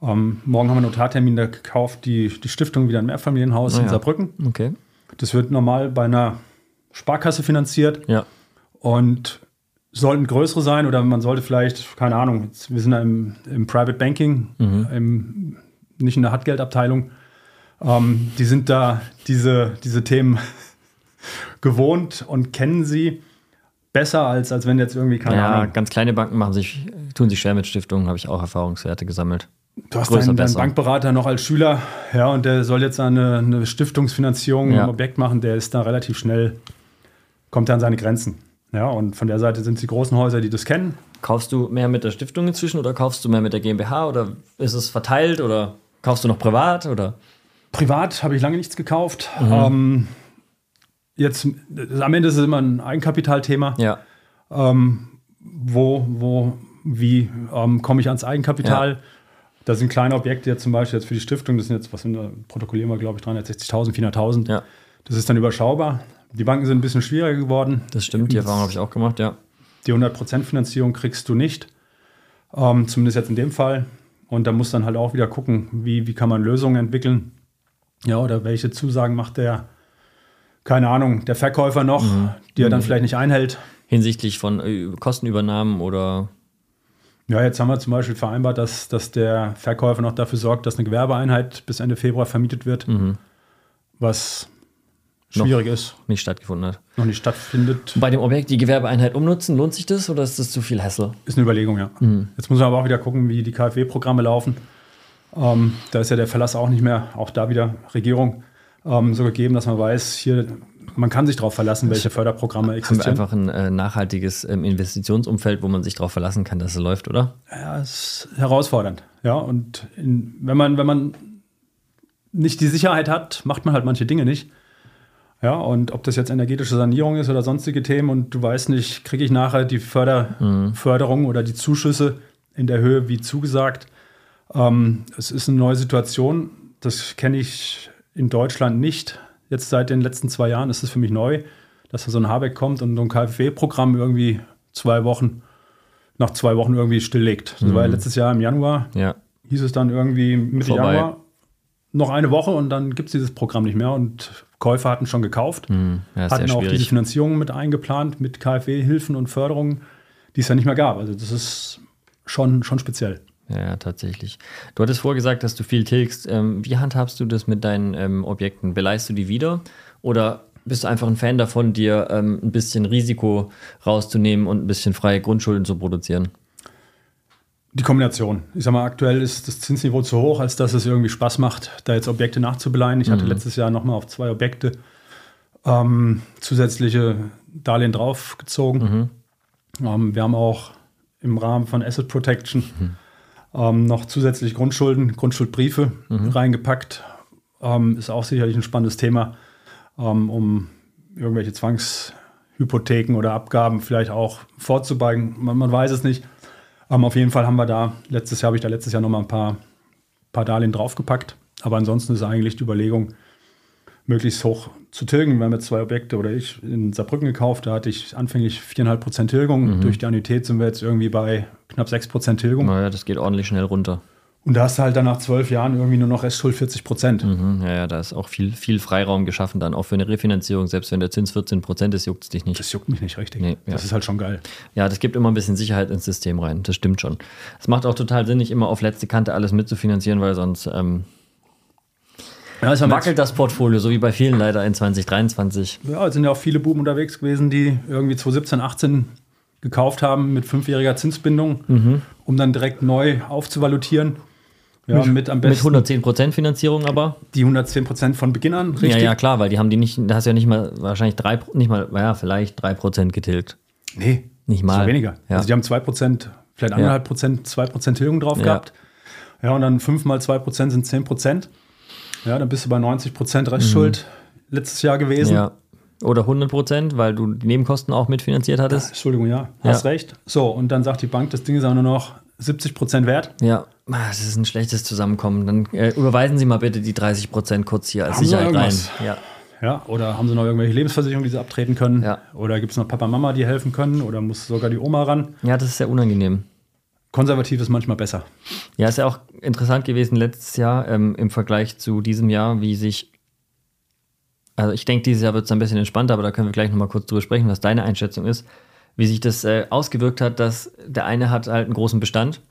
Ähm, morgen haben wir einen Notartermin, da gekauft die, die Stiftung wieder ein Mehrfamilienhaus ah, in ja. Saarbrücken. Okay. Das wird normal bei einer Sparkasse finanziert. Ja. Und sollten größere sein oder man sollte vielleicht, keine Ahnung, wir sind ja im, im Private Banking, mhm. im, nicht in der Hartgeldabteilung. Ähm, die sind da diese, diese Themen gewohnt und kennen sie besser, als, als wenn jetzt irgendwie, keine ja, Ahnung. ganz kleine Banken machen sich, tun sich schwer mit Stiftungen, habe ich auch Erfahrungswerte gesammelt. Du hast deinen, deinen, Bankberater noch als Schüler, ja, und der soll jetzt eine, eine Stiftungsfinanzierung ja. im Objekt machen, der ist da relativ schnell, kommt er an seine Grenzen. Ja, und von der Seite sind es die großen Häuser, die das kennen. Kaufst du mehr mit der Stiftung inzwischen oder kaufst du mehr mit der GmbH oder ist es verteilt oder kaufst du noch privat oder? Privat habe ich lange nichts gekauft. Mhm. Ähm, jetzt am Ende ist es immer ein Eigenkapitalthema. Ja. Ähm, wo, wo, wie ähm, komme ich ans Eigenkapital? Ja. Da sind kleine Objekte jetzt zum Beispiel jetzt für die Stiftung, das sind jetzt, was sind da, protokollieren wir, glaube ich, 360.000, 400.000. Ja. Das ist dann überschaubar. Die Banken sind ein bisschen schwieriger geworden. Das stimmt, die Erfahrung habe ich auch gemacht, ja. Die 100% Finanzierung kriegst du nicht. Ähm, zumindest jetzt in dem Fall. Und da muss dann halt auch wieder gucken, wie, wie kann man Lösungen entwickeln. Ja, oder welche Zusagen macht der, keine Ahnung, der Verkäufer noch, mhm. die er dann mhm. vielleicht nicht einhält. Hinsichtlich von äh, Kostenübernahmen oder. Ja, jetzt haben wir zum Beispiel vereinbart, dass, dass der Verkäufer noch dafür sorgt, dass eine Gewerbeeinheit bis Ende Februar vermietet wird. Mhm. Was schwierig ist, nicht stattgefunden hat. noch nicht stattfindet. Bei dem Objekt die Gewerbeeinheit umnutzen, lohnt sich das oder ist das zu viel Hassel? Ist eine Überlegung, ja. Jetzt muss man aber auch wieder gucken, wie die KfW-Programme laufen. Ähm, da ist ja der Verlass auch nicht mehr, auch da wieder Regierung ähm, so gegeben, dass man weiß, hier, man kann sich darauf verlassen, welche Förderprogramme Haben wir existieren. einfach ein äh, nachhaltiges ähm, Investitionsumfeld, wo man sich darauf verlassen kann, dass es läuft, oder? Ja, es ist herausfordernd. Ja, und in, wenn, man, wenn man nicht die Sicherheit hat, macht man halt manche Dinge nicht. Ja, und ob das jetzt energetische Sanierung ist oder sonstige Themen und du weißt nicht, kriege ich nachher die Förder, Förderung oder die Zuschüsse in der Höhe wie zugesagt. Ähm, es ist eine neue Situation. Das kenne ich in Deutschland nicht. Jetzt seit den letzten zwei Jahren ist es für mich neu, dass da so ein Habeck kommt und so ein KfW-Programm irgendwie zwei Wochen, nach zwei Wochen irgendwie stilllegt. Das war ja letztes Jahr im Januar, Ja. hieß es dann irgendwie Mitte Vorbei. Januar, noch eine Woche und dann gibt es dieses Programm nicht mehr und Käufer hatten schon gekauft, Hm, ja, hatten auch diese schwierig. Finanzierung mit eingeplant, mit KfW-Hilfen und Förderungen, die es ja nicht mehr gab. Also das ist schon, schon speziell. Ja, tatsächlich. Du hattest vorher gesagt, dass du viel tilgst. Ähm, wie handhabst du das mit deinen ähm, Objekten? Beleihst du die wieder? Oder bist du einfach ein Fan davon, dir ähm, ein bisschen Risiko rauszunehmen und ein bisschen freie Grundschulden zu produzieren? Die Kombination. Ich sag mal, aktuell ist das Zinsniveau zu hoch, als dass es irgendwie Spaß macht, da jetzt Objekte nachzubeleihen. Ich hatte letztes Jahr nochmal auf zwei Objekte ähm, zusätzliche Darlehen draufgezogen. Ähm, wir haben auch im Rahmen von Asset Protection ähm, noch zusätzlich Grundschulden, Grundschuldbriefe reingepackt. Ähm, ist auch sicherlich ein spannendes Thema, ähm, um irgendwelche Zwangshypotheken oder Abgaben vielleicht auch vorzubeugen. Man, man weiß es nicht. Ähm, auf jeden Fall haben wir da, letztes Jahr habe ich da letztes Jahr nochmal ein paar, paar Darlehen draufgepackt. Aber ansonsten ist eigentlich die Überlegung, möglichst hoch zu tilgen. Wir haben jetzt zwei Objekte oder ich in Saarbrücken gekauft. Da hatte ich anfänglich 4,5% Tilgung. Durch die Annuität sind wir jetzt irgendwie bei knapp 6% Tilgung. Naja, das geht ordentlich schnell runter. Und da hast du halt dann nach zwölf Jahren irgendwie nur noch Restschuld 40%. Mhm, ja, ja, da ist auch viel, viel Freiraum geschaffen dann, auch für eine Refinanzierung. Selbst wenn der Zins 14 Prozent ist, juckt es dich nicht. Das juckt mich nicht richtig. Nee, ja. Das ist halt schon geil. Ja, das gibt immer ein bisschen Sicherheit ins System rein. Das stimmt schon. Es macht auch total Sinn, nicht immer auf letzte Kante alles mitzufinanzieren, weil sonst ähm, Ja, jetzt, wackelt das Portfolio, so wie bei vielen leider in 2023. ja, es sind ja auch viele Buben unterwegs gewesen, die irgendwie 2017, 18 gekauft haben mit fünfjähriger Zinsbindung, Mhm. um dann direkt neu aufzuvalutieren. Ja, mit, am Mit besten 110 Prozent Finanzierung aber. die 110% von Beginn an, richtig? Ja, ja, klar, weil die haben die nicht, da hast du ja nicht mal, wahrscheinlich drei, nicht mal, ja, vielleicht drei Prozent getilgt. Nee, Nicht mal. weniger. Ja. Also die haben 2%, vielleicht anderthalb Prozent, 2% Tilgung drauf Ja. gehabt. Ja, und dann 5 mal 2% sind 10%. Ja, dann bist du bei 90% Restschuld letztes Jahr gewesen. Mhm. Ja. Oder 100 Prozent, weil du die Nebenkosten auch mitfinanziert hattest. Entschuldigung, ja, hast Ja. recht. So, und dann sagt die Bank, das Ding ist auch nur noch 70% wert. Ja, Ah, das ist ein schlechtes Zusammenkommen. Dann äh, überweisen Sie mal bitte die 30 Prozent kurz hier als Haben Sie Sicherheit rein. Ja. Ja, oder haben sie noch irgendwelche Lebensversicherungen, die sie abtreten können? Ja. Oder gibt es noch Papa, Mama, die helfen können? Oder muss sogar die Oma ran? ja, das ist sehr unangenehm. Konservativ ist manchmal besser. Ja, ist ja auch interessant gewesen letztes Jahr ähm, im Vergleich zu diesem Jahr, wie sich. Also ich denke, dieses Jahr wird es ein bisschen entspannter, aber da können wir gleich nochmal kurz drüber sprechen, was deine Einschätzung ist. Wie sich das äh, ausgewirkt hat, dass der eine hat halt einen großen Bestand,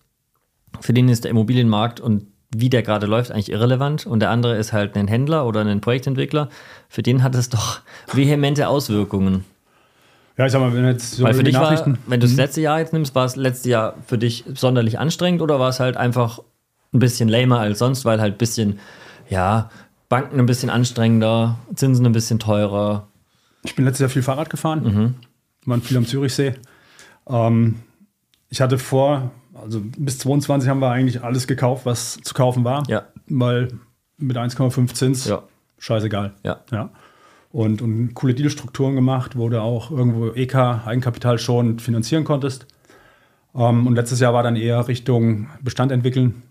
für den ist der Immobilienmarkt und wie der gerade läuft eigentlich irrelevant und der andere ist halt ein Händler oder ein Projektentwickler, für den hat es doch vehemente Auswirkungen. Ja, ich sag mal, wenn jetzt so Weil für dich war, Nachrichten. Mhm. wenn du das letzte Jahr jetzt nimmst, war es letzte Jahr für dich sonderlich anstrengend oder war es halt einfach ein bisschen lamer als sonst, weil halt ein bisschen, ja, Banken ein bisschen anstrengender, Zinsen ein bisschen teurer. Ich bin letztes Jahr viel Fahrrad gefahren, Mhm. waren viel am Zürichsee. Ähm, ich hatte vor, also bis 22 haben wir eigentlich alles gekauft, was zu kaufen war. Ja. Weil mit 1,5 Zins, Ja. scheißegal. Ja. ja. Und, und coole Dealstrukturen gemacht, wo du auch irgendwo EK, Eigenkapital schon finanzieren konntest. Ähm, und letztes Jahr war dann eher Richtung Bestand entwickeln,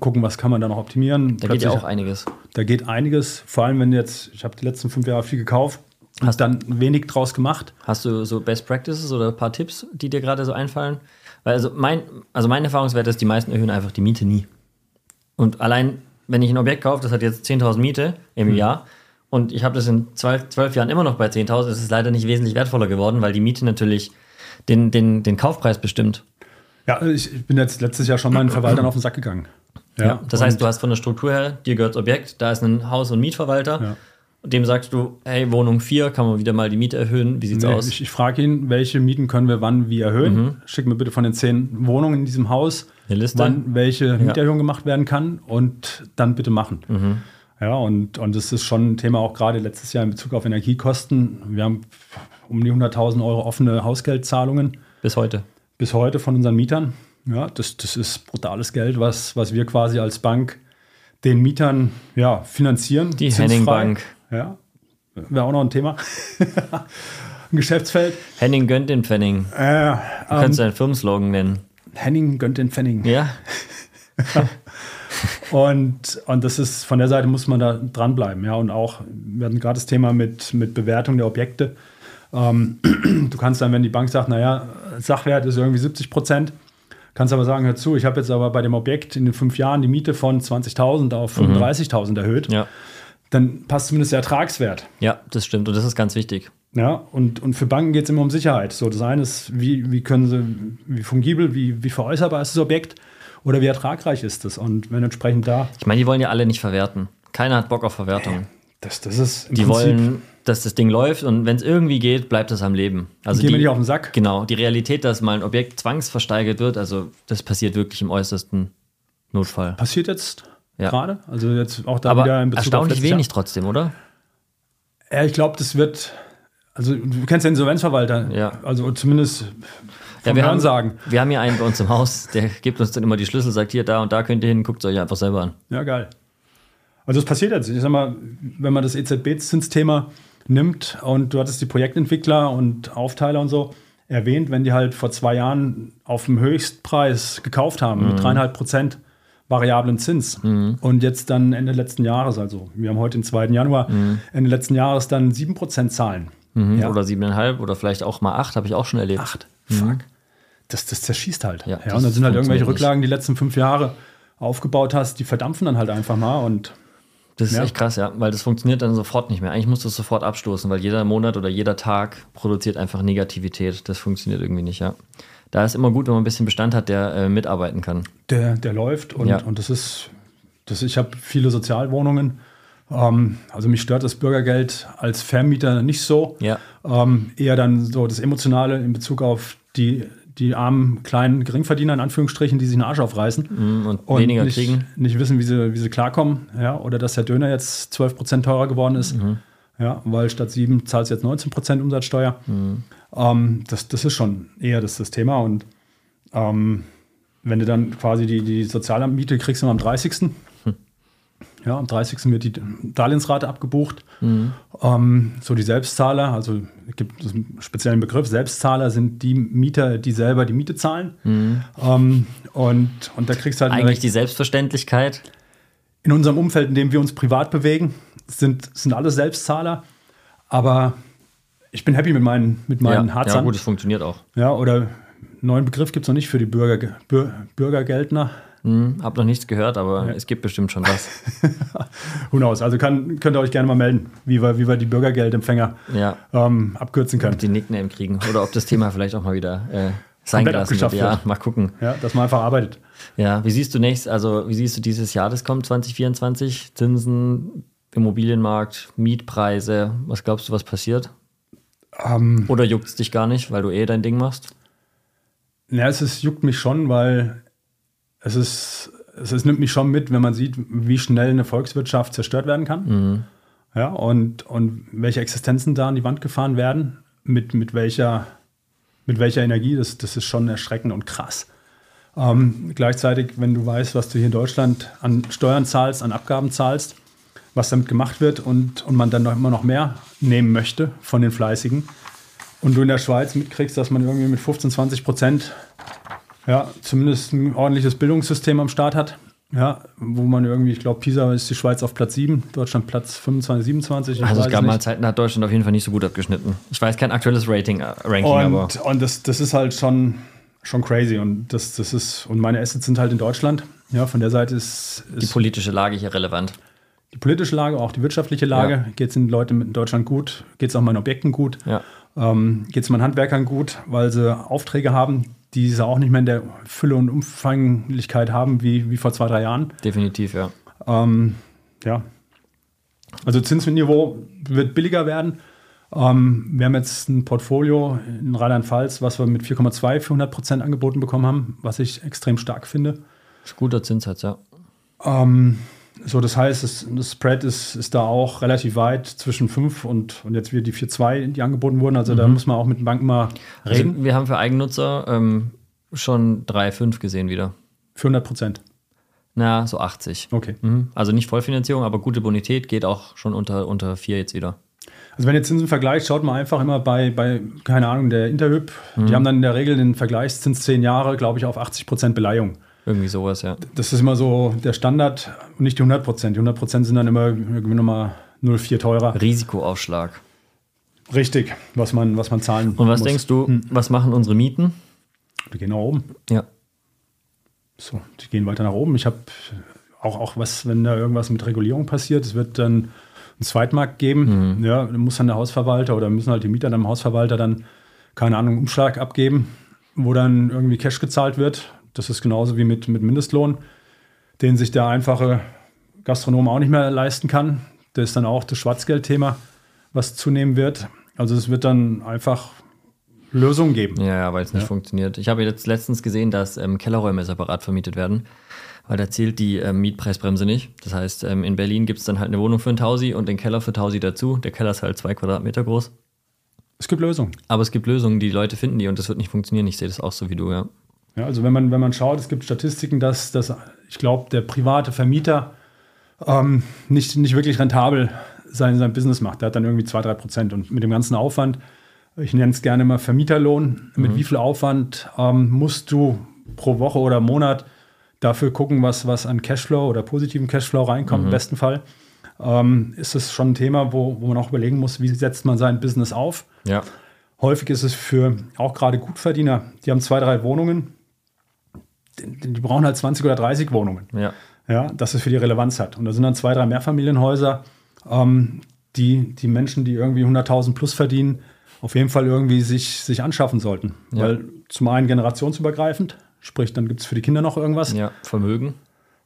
gucken, was kann man da noch optimieren. Mhm. Da geht ja Plötzlich- auch einiges. da geht einiges, vor allem wenn jetzt, ich habe die letzten fünf Jahre viel gekauft, hast dann wenig draus gemacht. Hast du so Best Practices oder ein paar Tipps, die dir gerade so einfallen? Weil also mein, also mein Erfahrungswert ist, die meisten erhöhen einfach die Miete nie. Und allein, wenn ich ein Objekt kaufe, das hat jetzt 10.000 Miete im Jahr und ich habe das in zwölf, zwölf Jahren immer noch bei 10.000, ist es leider nicht wesentlich wertvoller geworden, weil die Miete natürlich den, den, den Kaufpreis bestimmt. Ja, ich bin jetzt letztes Jahr schon meinen Verwaltern auf den Sack gegangen. Ja, das heißt, und- du hast von der Struktur her, dir gehört das Objekt, da ist ein Haus- und Mietverwalter. Ja. dem sagst du, hey, Wohnung 4, kann man wieder mal die Miete erhöhen? Wie sieht's Nee, aus? Ich, ich frage ihn, welche Mieten können wir wann wie erhöhen. Mhm. Schick mir bitte von den zehn Wohnungen in diesem Haus, Eine Liste? wann welche Mieterhöhung gemacht werden kann und dann bitte machen. Mhm. Ja, und, und das ist schon ein Thema auch gerade letztes Jahr in Bezug auf Energiekosten. Wir haben um die 100.000 Euro offene Hausgeldzahlungen Bis heute. Bis heute von unseren Mietern. Ja, das, das ist brutales Geld, was, was wir quasi als Bank den Mietern ja, finanzieren. Die. Henning Bank. Ja, wäre auch noch ein Thema. ein Geschäftsfeld. Henning gönnt den Pfennig. Äh, Du ähm, kannst deinen Firmenslogan nennen. Henning gönnt den Pfennig. Ja? Und, und das ist, von der Seite muss man da dranbleiben. Ja, und auch, wir hatten gerade das Thema mit, mit Bewertung der Objekte. Ähm, du kannst dann, wenn die Bank sagt, naja, Sachwert ist irgendwie 70 Prozent, kannst aber sagen, hör zu, ich habe jetzt aber bei dem Objekt in den fünf Jahren die Miete von 20.000 auf 35.000 erhöht. Ja. Dann passt zumindest der Ertragswert. Ja, das stimmt. Und das ist ganz wichtig. Ja, und, und für Banken geht es immer um Sicherheit. So, das eine ist, wie, wie können sie, wie fungibel, wie, wie veräußerbar ist das Objekt oder wie ertragreich ist es? Und wenn entsprechend da, Ich meine, die wollen ja alle nicht verwerten. Keiner hat Bock auf Verwertung. das, das ist im Die Prinzip- wollen, dass das Ding läuft und wenn es irgendwie geht, bleibt es am Leben. Also Gehen wir die, nicht auf den Sack. Genau, die Realität, dass mal ein Objekt zwangsversteigert wird, also das passiert wirklich im äußersten Notfall. Passiert jetzt Ja. gerade? Also jetzt auch da Aber wieder in Bezug auf erstaunlich letztes wenig trotzdem, oder? Jahr. Ja, ich glaube, das wird, also du kennst den Insolvenzverwalter. Ja. Also zumindest vom wir, Hören haben, sagen. wir haben hier einen bei uns im Haus, der gibt uns dann immer die Schlüssel, sagt hier, da und da könnt ihr hin, guckt es euch einfach selber an. Ja, geil. Also es passiert jetzt. Ich sag mal, wenn man das EZB-Zinsthema nimmt und du hattest die Projektentwickler und Aufteiler und so erwähnt, wenn die halt vor zwei Jahren auf dem Höchstpreis gekauft haben, Mhm. mit dreieinhalb Prozent variablen Zins und jetzt dann Ende letzten Jahres, also wir haben heute den 2. Januar, Ende letzten Jahres dann sieben Prozent zahlen. Mhm. Ja. Oder siebeneinhalb oder vielleicht auch mal acht, habe ich auch schon erlebt. Acht. Fuck. Das, das zerschießt halt. Ja, Ja, und dann sind halt irgendwelche. Rücklagen, die letzten fünf Jahre aufgebaut hast, die verdampfen dann halt einfach mal und Das ist Ja. echt krass, ja, weil das funktioniert dann sofort nicht mehr. Eigentlich musst du es sofort abstoßen, weil jeder Monat oder jeder Tag produziert einfach Negativität. Das funktioniert irgendwie nicht, ja. Da ist immer gut, wenn man ein bisschen Bestand hat, der äh, mitarbeiten kann. der, der läuft und, Ja. und das ist, das, ich habe viele Sozialwohnungen. Ähm, also mich stört das Bürgergeld als Vermieter nicht so. Ja. Ähm, eher dann so das Emotionale in Bezug auf die, die armen, kleinen Geringverdiener in Anführungsstrichen, die sich den Arsch aufreißen Mhm, Und, weniger nicht, kriegen. nicht wissen, wie sie, wie sie klarkommen. Ja, oder dass der Döner jetzt 12% teurer geworden ist. Mhm. Ja, weil statt 7 zahlst du jetzt 19% Umsatzsteuer. Mhm. Ähm, das, das ist schon eher das, das Thema. Und ähm, wenn du dann quasi die, die Sozialamtmiete kriegst, immer am 30. Ja, am 30. wird die Darlehensrate abgebucht. Mhm. Ähm, so die Selbstzahler, also es gibt es einen speziellen Begriff, Selbstzahler sind die Mieter, die selber die Miete zahlen. Ähm, und, und da kriegst du halt Mhm. Eigentlich die Selbstverständlichkeit. in unserem Umfeld, in dem wir uns privat bewegen, sind, sind alle Selbstzahler. Aber ich bin happy mit meinen, mit meinen ja, Harzern. ja, gut, es funktioniert auch. Ja, oder einen neuen Begriff gibt es noch nicht für die Bürger, Bür, Bürgergeldner. Hm, hab noch nichts gehört, aber es gibt bestimmt schon was. Who knows? Also kann, könnt ihr euch gerne mal melden, wie wir, wie wir die Bürgergeldempfänger ja, ähm, abkürzen können. die Nickname kriegen. Oder ob das Thema vielleicht auch mal wieder äh, sein gelassen wird. Ja, mal gucken. Ja, dass man einfach arbeitet. Ja, wie siehst du nächst, also wie siehst du dieses Jahr, das kommt 2024? Zinsen, Immobilienmarkt, Mietpreise, was glaubst du, was passiert? Ähm, Oder juckt es dich gar nicht, weil du eh dein Ding machst? ja, es ist, juckt mich schon, weil es ist, es ist, nimmt mich schon mit, wenn man sieht, wie schnell eine Volkswirtschaft zerstört werden kann. Ja, und, und welche Existenzen da an die Wand gefahren werden, mit, mit, welcher, mit welcher Energie, das, das ist schon erschreckend und krass. Ähm, gleichzeitig, wenn du weißt, was du hier in Deutschland an Steuern zahlst, an Abgaben zahlst, was damit gemacht wird und, und man dann noch immer noch mehr nehmen möchte von den Fleißigen und du in der Schweiz mitkriegst, dass man irgendwie mit 15, 20 Prozent ja, zumindest ein ordentliches Bildungssystem am Start hat. Ja, wo man irgendwie, ich glaube, Pisa ist die Schweiz auf Platz 7, Deutschland Platz 25, 27. ich Also es gab nicht. mal Zeiten, da hat Deutschland auf jeden Fall nicht so gut abgeschnitten. Ich weiß kein aktuelles Rating, äh, Ranking, aber Und, und das, das ist halt schon, schon crazy. Und das, das ist, und meine Assets sind halt in Deutschland. Ja, von der Seite ist, die ist politische Lage hier relevant. die politische Lage, auch die wirtschaftliche Lage. Ja. Geht es den Leuten in Deutschland gut? Geht es auch meinen Objekten gut? Ja. Ähm, Geht es meinen Handwerkern gut, weil sie Aufträge haben, die sie auch nicht mehr in der Fülle und Umfanglichkeit haben wie, wie vor zwei, drei Jahren? Definitiv, ja. Ähm, ja, Also Zinsniveau wird billiger werden. Ähm, wir haben jetzt ein Portfolio in Rheinland-Pfalz, was wir mit 4,2 für 100 Prozent angeboten bekommen haben, was ich extrem stark finde. Ist guter Zinssatz, ja. Ähm, so, das heißt, das, das Spread ist, ist da auch relativ weit zwischen 5 und, und jetzt wieder die 4,2, die angeboten wurden. Also da muss man auch mit den Banken mal reden. Also wir haben für Eigennutzer ähm, schon 3,5 gesehen wieder. für 100 Prozent. Na, so 80. Okay. Mhm. Also nicht Vollfinanzierung, aber gute Bonität geht auch schon unter, unter 4 jetzt wieder. Also wenn ihr Zinsen vergleicht, schaut mal einfach immer bei, bei keine Ahnung, der Interhyp. Mhm. Die haben dann in der Regel den Vergleichszins 10 Jahre, glaube ich, auf 80 Prozent Beleihung. Irgendwie sowas, ja. Das ist immer so der Standard und nicht die 100 Prozent. Die 100 Prozent sind dann immer irgendwie nochmal 0,4 teurer. Risikoaufschlag. Richtig, was man, was man zahlen Und was muss. denkst du, was machen unsere Mieten? Die gehen nach oben. Ja. So, die gehen weiter nach oben. Ich habe auch, auch was, wenn da irgendwas mit Regulierung passiert, es wird dann einen Zweitmarkt geben. Ja, dann muss dann der Hausverwalter oder müssen halt die Mieter dann dem Hausverwalter dann, keine Ahnung, Umschlag abgeben, wo dann irgendwie Cash gezahlt wird. Das ist genauso wie mit, mit Mindestlohn, den sich der einfache Gastronom auch nicht mehr leisten kann. Das ist dann auch das Schwarzgeldthema, was zunehmen wird. Also es wird dann einfach Lösungen geben. Ja, ja, weil es nicht funktioniert. Ich habe jetzt letztens gesehen, dass ähm, Kellerräume separat vermietet werden, weil da zählt die ähm, Mietpreisbremse nicht. Das heißt, ähm, in Berlin gibt es dann halt eine Wohnung für einen Tausi und den Keller für Tausi dazu. Der Keller ist halt zwei Quadratmeter groß. Es gibt Lösungen. Aber es gibt Lösungen, die Leute finden die und das wird nicht funktionieren. Ich sehe das auch so wie du, ja. Ja, also wenn man, wenn man schaut, es gibt Statistiken, dass, dass ich glaube, der private Vermieter ähm, nicht, nicht wirklich rentabel sein, sein Business macht. Der hat dann irgendwie 2-3 Prozent. Und mit dem ganzen Aufwand, ich nenne es gerne mal Vermieterlohn, mit wie viel Aufwand ähm, musst du pro Woche oder Monat dafür gucken, was, was an Cashflow oder positiven Cashflow reinkommt, im besten Fall. Ähm, ist es schon ein Thema, wo, wo man auch überlegen muss, wie setzt man sein Business auf. Ja. Häufig ist es für auch gerade Gutverdiener, die haben zwei, drei Wohnungen, die, brauchen halt 20 oder 30 Wohnungen. Ja. Ja, dass es für die Relevanz hat. Und da sind dann zwei, drei Mehrfamilienhäuser, ähm, die die Menschen, die irgendwie 100.000 plus verdienen, auf jeden Fall irgendwie sich, sich anschaffen sollten. Ja. Weil zum einen generationsübergreifend, sprich, dann gibt es für die Kinder noch irgendwas. Ja. Vermögen.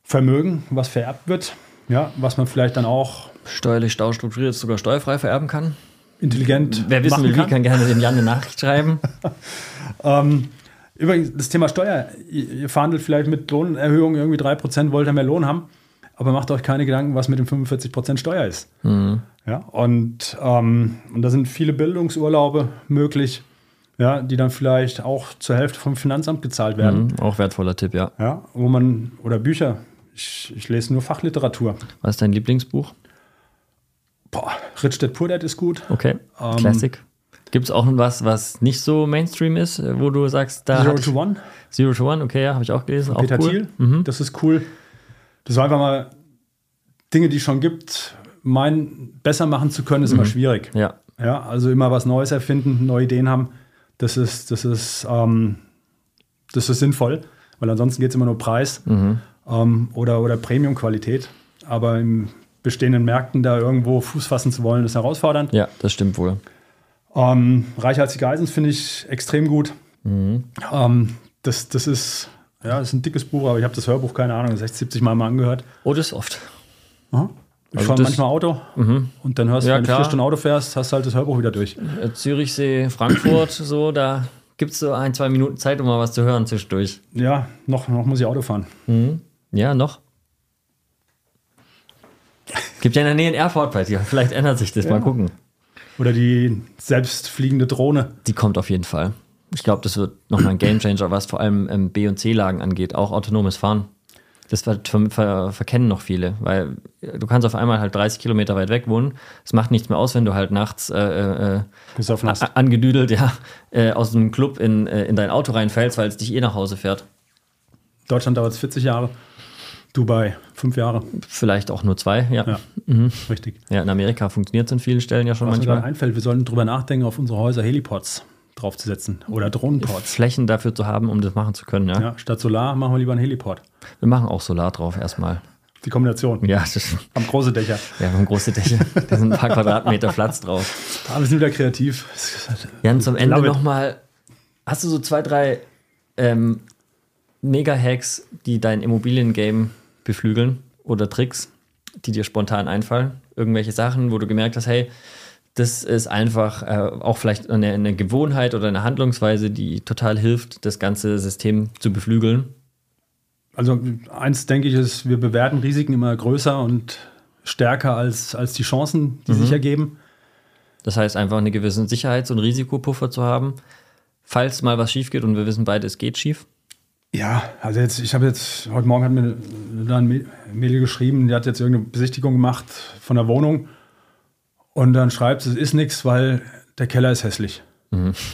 Vermögen, was vererbt wird, ja, was man vielleicht dann auch Steuerlich staustrukturiert sogar steuerfrei vererben kann. intelligent Wer wissen will, wie, kann. kann gerne dem Jan eine Nachricht schreiben. Ähm, übrigens, das Thema Steuer. Ihr, verhandelt vielleicht mit Lohnerhöhungen irgendwie 3%, wollt ihr mehr Lohn haben, aber macht euch keine Gedanken, was mit dem 45% Steuer ist. Ja, und, ähm, und da sind viele Bildungsurlaube möglich, ja, die dann vielleicht auch zur Hälfte vom Finanzamt gezahlt werden. Mhm, auch wertvoller Tipp, ja. Ja, wo man, oder Bücher. Ich, ich lese nur Fachliteratur. Was ist dein Lieblingsbuch? Boah, Rich Dad Poor Dad ist gut. Okay. Ähm, Classic. Gibt es auch was, was nicht so Mainstream ist, äh, wo du sagst, da. Zero to One. Zero to One, okay, ja, habe ich auch gelesen. Auch Peter cool. Thiel. Mhm. Das ist cool. Das war einfach mal Dinge, die es schon gibt, meinen besser machen zu können, ist immer schwierig. Ja, Ja, also immer was Neues erfinden, neue Ideen haben. Das ist, das ist, ähm, das ist sinnvoll, weil ansonsten geht es immer nur Preis ähm, oder, oder Premium-Qualität. Aber in bestehenden Märkten da irgendwo Fuß fassen zu wollen, ist herausfordernd. ja, das stimmt wohl. Ähm, Reicher als die Geisens finde ich extrem gut. Ähm, das, das ist, ja, das ist ein dickes Buch, aber ich habe das Hörbuch, keine Ahnung, 60, 70 Mal mal angehört. Oh, das ist oft. Ich Also fahre manchmal Auto und dann hörst du, Ja, wenn du vier Stunden Auto fährst, hast du halt das Hörbuch wieder durch. Äh, Zürichsee, Frankfurt, so, da gibt es so ein, zwei Minuten Zeit, um mal was zu hören zwischendurch. Ja, noch, noch muss ich Auto fahren. Ja, noch. Gibt ja in der Nähe einen Airport bei dir. Vielleicht ändert sich das. Mal gucken. Oder die selbstfliegende Drohne. Die kommt auf jeden Fall. Ich glaube, das wird nochmal ein Gamechanger, was vor allem ähm, B- und C-Lagen angeht, auch autonomes Fahren. Das ver ver ver verkennen noch viele, weil äh, du kannst auf einmal halt 30 Kilometer weit weg wohnen. Es macht nichts mehr aus, wenn du halt nachts äh, äh, a- angedüdelt ja, äh, aus dem Club in, äh, in dein Auto reinfällst, weil es dich eh nach Hause fährt. Deutschland dauert es 40 Jahre. Dubai, fünf Jahre. Vielleicht auch nur zwei, ja. Ja, Ja, richtig. in Amerika funktioniert es an vielen Stellen ja schon Was mir manchmal. einfällt, wir sollten drüber nachdenken, auf unsere Häuser Helipods draufzusetzen. Oder Drohnenpods. Flächen dafür zu haben, um das machen zu können, ja. Ja, statt Solar machen wir lieber einen Helipod. Wir machen auch Solar drauf erstmal. Die Kombination. Ja, das, Am große Dächer. wir haben große Dächer. Da sind ein paar Quadratmeter Platz drauf. Ah, wir sind wieder kreativ. Jan, zum Ende nochmal. Hast du so zwei, drei ähm, Mega-Hacks, die dein Immobilien-Game beflügeln oder Tricks, die dir spontan einfallen? irgendwelche Sachen, wo du gemerkt hast, hey, das ist einfach äh, auch vielleicht eine, eine, Gewohnheit oder eine Handlungsweise, die total hilft, das ganze System zu beflügeln? Also eins denke ich ist, wir bewerten Risiken immer größer und stärker als, als die Chancen, die mhm. sich ergeben. Das heißt einfach eine gewisse Sicherheits- und Risikopuffer zu haben, falls mal was schief geht und wir wissen beide, es geht schief. Ja, also jetzt, ich habe jetzt, heute Morgen hat mir da ein Mädel geschrieben, die hat jetzt irgendeine Besichtigung gemacht von der Wohnung und dann schreibt sie, es ist nichts, weil der Keller ist hässlich. Mhm.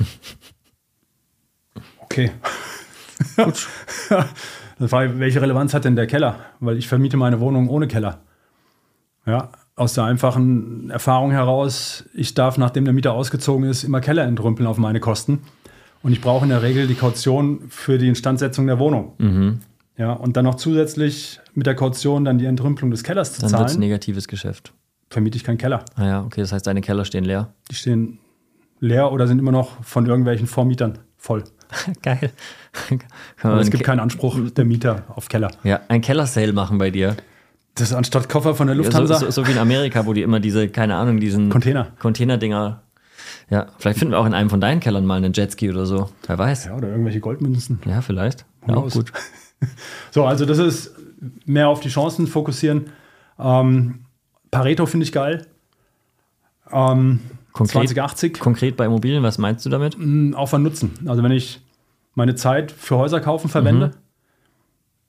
Okay. Gut. Dann frage ich, welche Relevanz hat denn der Keller? Weil ich vermiete meine Wohnung ohne Keller. Ja, aus der einfachen Erfahrung heraus, ich darf, nachdem der Mieter ausgezogen ist, immer Keller entrümpeln auf meine Kosten. Und ich brauche in der Regel die Kaution für die Instandsetzung der Wohnung. Mhm. Ja, und dann noch zusätzlich mit der Kaution dann die Entrümpelung des Kellers zu dann zahlen. Dann wird es negatives Geschäft. Vermiete ich keinen Keller. Ah ja, okay, das heißt, deine Keller stehen leer. Die stehen leer oder sind immer noch von irgendwelchen Vormietern voll. Geil. Aber es gibt keinen Anspruch der Mieter auf Keller. Ja, ein Keller-Sale machen bei dir. Das ist anstatt Koffer von der Lufthansa. Ja, so, so, so, wie in Amerika, wo die immer diese, keine Ahnung, diesen Container. Container-Dinger. Ja, vielleicht finden wir auch in einem von deinen Kellern mal einen Jetski oder so. Wer weiß. Ja, oder irgendwelche Goldmünzen. Ja, vielleicht. Ja, auch gut. so, also das ist mehr auf die Chancen fokussieren. Ähm, Pareto finde ich geil. Ähm, konkret, 2080. Konkret bei Immobilien, was meinst du damit? Mm, Aufwand Nutzen. Also wenn ich meine Zeit für Häuser kaufen verwende, mhm.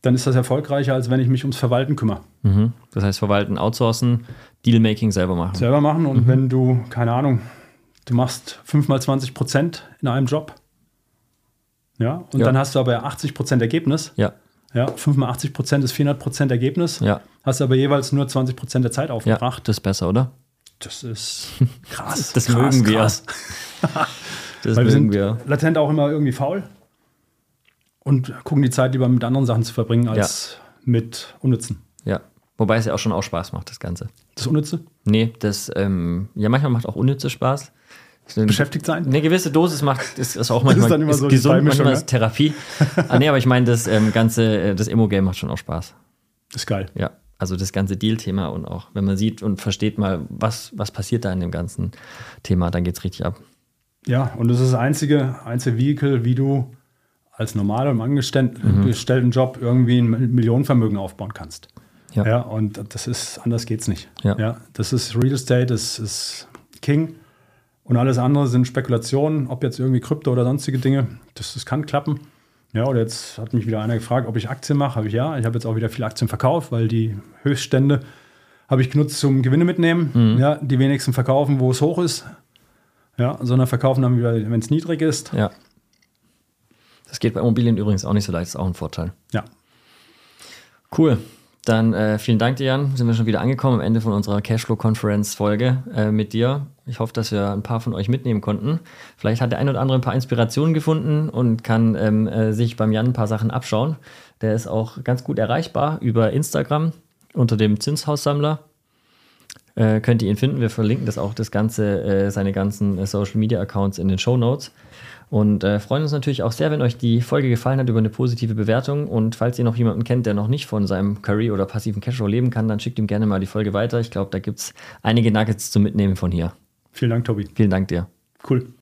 dann ist das erfolgreicher, als wenn ich mich ums Verwalten kümmere. Mhm. Das heißt, Verwalten, outsourcen, Dealmaking selber machen. Selber machen und mhm. wenn du, keine Ahnung, du machst 5 mal 20 Prozent in einem Job, ja, und ja. dann hast du aber 80 Prozent Ergebnis. Ja. Ja, 5 mal 80 Prozent ist 400 Prozent Ergebnis. Ja. Hast aber jeweils nur 20 Prozent der Zeit aufgebracht. Ja, das ist besser, oder? Das ist krass. Das, krass, mögen wir. Krass. das Weil mögen wir. wir. Latent auch immer irgendwie faul und gucken die Zeit lieber mit anderen Sachen zu verbringen als ja. mit Unnützen. Ja. Wobei es ja auch schon auch Spaß macht, das Ganze. Das Unnütze? Nee, das, ähm, ja, manchmal macht auch Unnütze Spaß. Beschäftigt sein? Eine gewisse Dosis macht, ist, ist auch manchmal das ist dann immer so gesund, manchmal ist Therapie. ah, nee, aber ich meine, das ähm, ganze, äh, das Immo-Game macht schon auch Spaß. Ist geil. Ja, also das ganze Deal-Thema und auch, wenn man sieht und versteht mal, was, was passiert da in dem ganzen Thema, dann geht es richtig ab. Ja, und das ist das einzige, einzige Vehikel, wie du als normaler im angestellten mhm. Job irgendwie ein Millionenvermögen aufbauen kannst. Ja. ja. Und das ist, anders geht's nicht. Ja. ja das ist Real Estate, das ist King. Und alles andere sind Spekulationen, ob jetzt irgendwie Krypto oder sonstige Dinge. Das, das kann klappen. Ja, oder jetzt hat mich wieder einer gefragt, ob ich Aktien mache. Habe ich ja. Ich habe jetzt auch wieder viele Aktien verkauft, weil die Höchststände habe ich genutzt zum Gewinne mitnehmen. Mhm. Ja, die wenigsten verkaufen, wo es hoch ist. Ja, sondern verkaufen dann wieder, wenn es niedrig ist. Ja. Das geht bei Immobilien übrigens auch nicht so leicht, ist auch ein Vorteil. Ja. Cool. Dann äh, vielen Dank dir, Jan. Sind wir schon wieder angekommen am Ende von unserer Cashflow-Conference-Folge äh, mit dir. Ich hoffe, dass wir ein paar von euch mitnehmen konnten. Vielleicht hat der ein oder andere ein paar Inspirationen gefunden und kann ähm, äh, sich beim Jan ein paar Sachen abschauen. Der ist auch ganz gut erreichbar über Instagram unter dem Zinshaussammler. Äh, könnt ihr ihn finden. Wir verlinken das auch, das Ganze, äh, seine ganzen äh, Social Media Accounts in den Show Notes. Und äh, freuen uns natürlich auch sehr, wenn euch die Folge gefallen hat über eine positive Bewertung. Und falls ihr noch jemanden kennt, der noch nicht von seinem Curry oder passiven Cashflow leben kann, dann schickt ihm gerne mal die Folge weiter. Ich glaube, da gibt es einige Nuggets zu mitnehmen von hier. Vielen Dank, Tobi. Vielen Dank dir. Cool.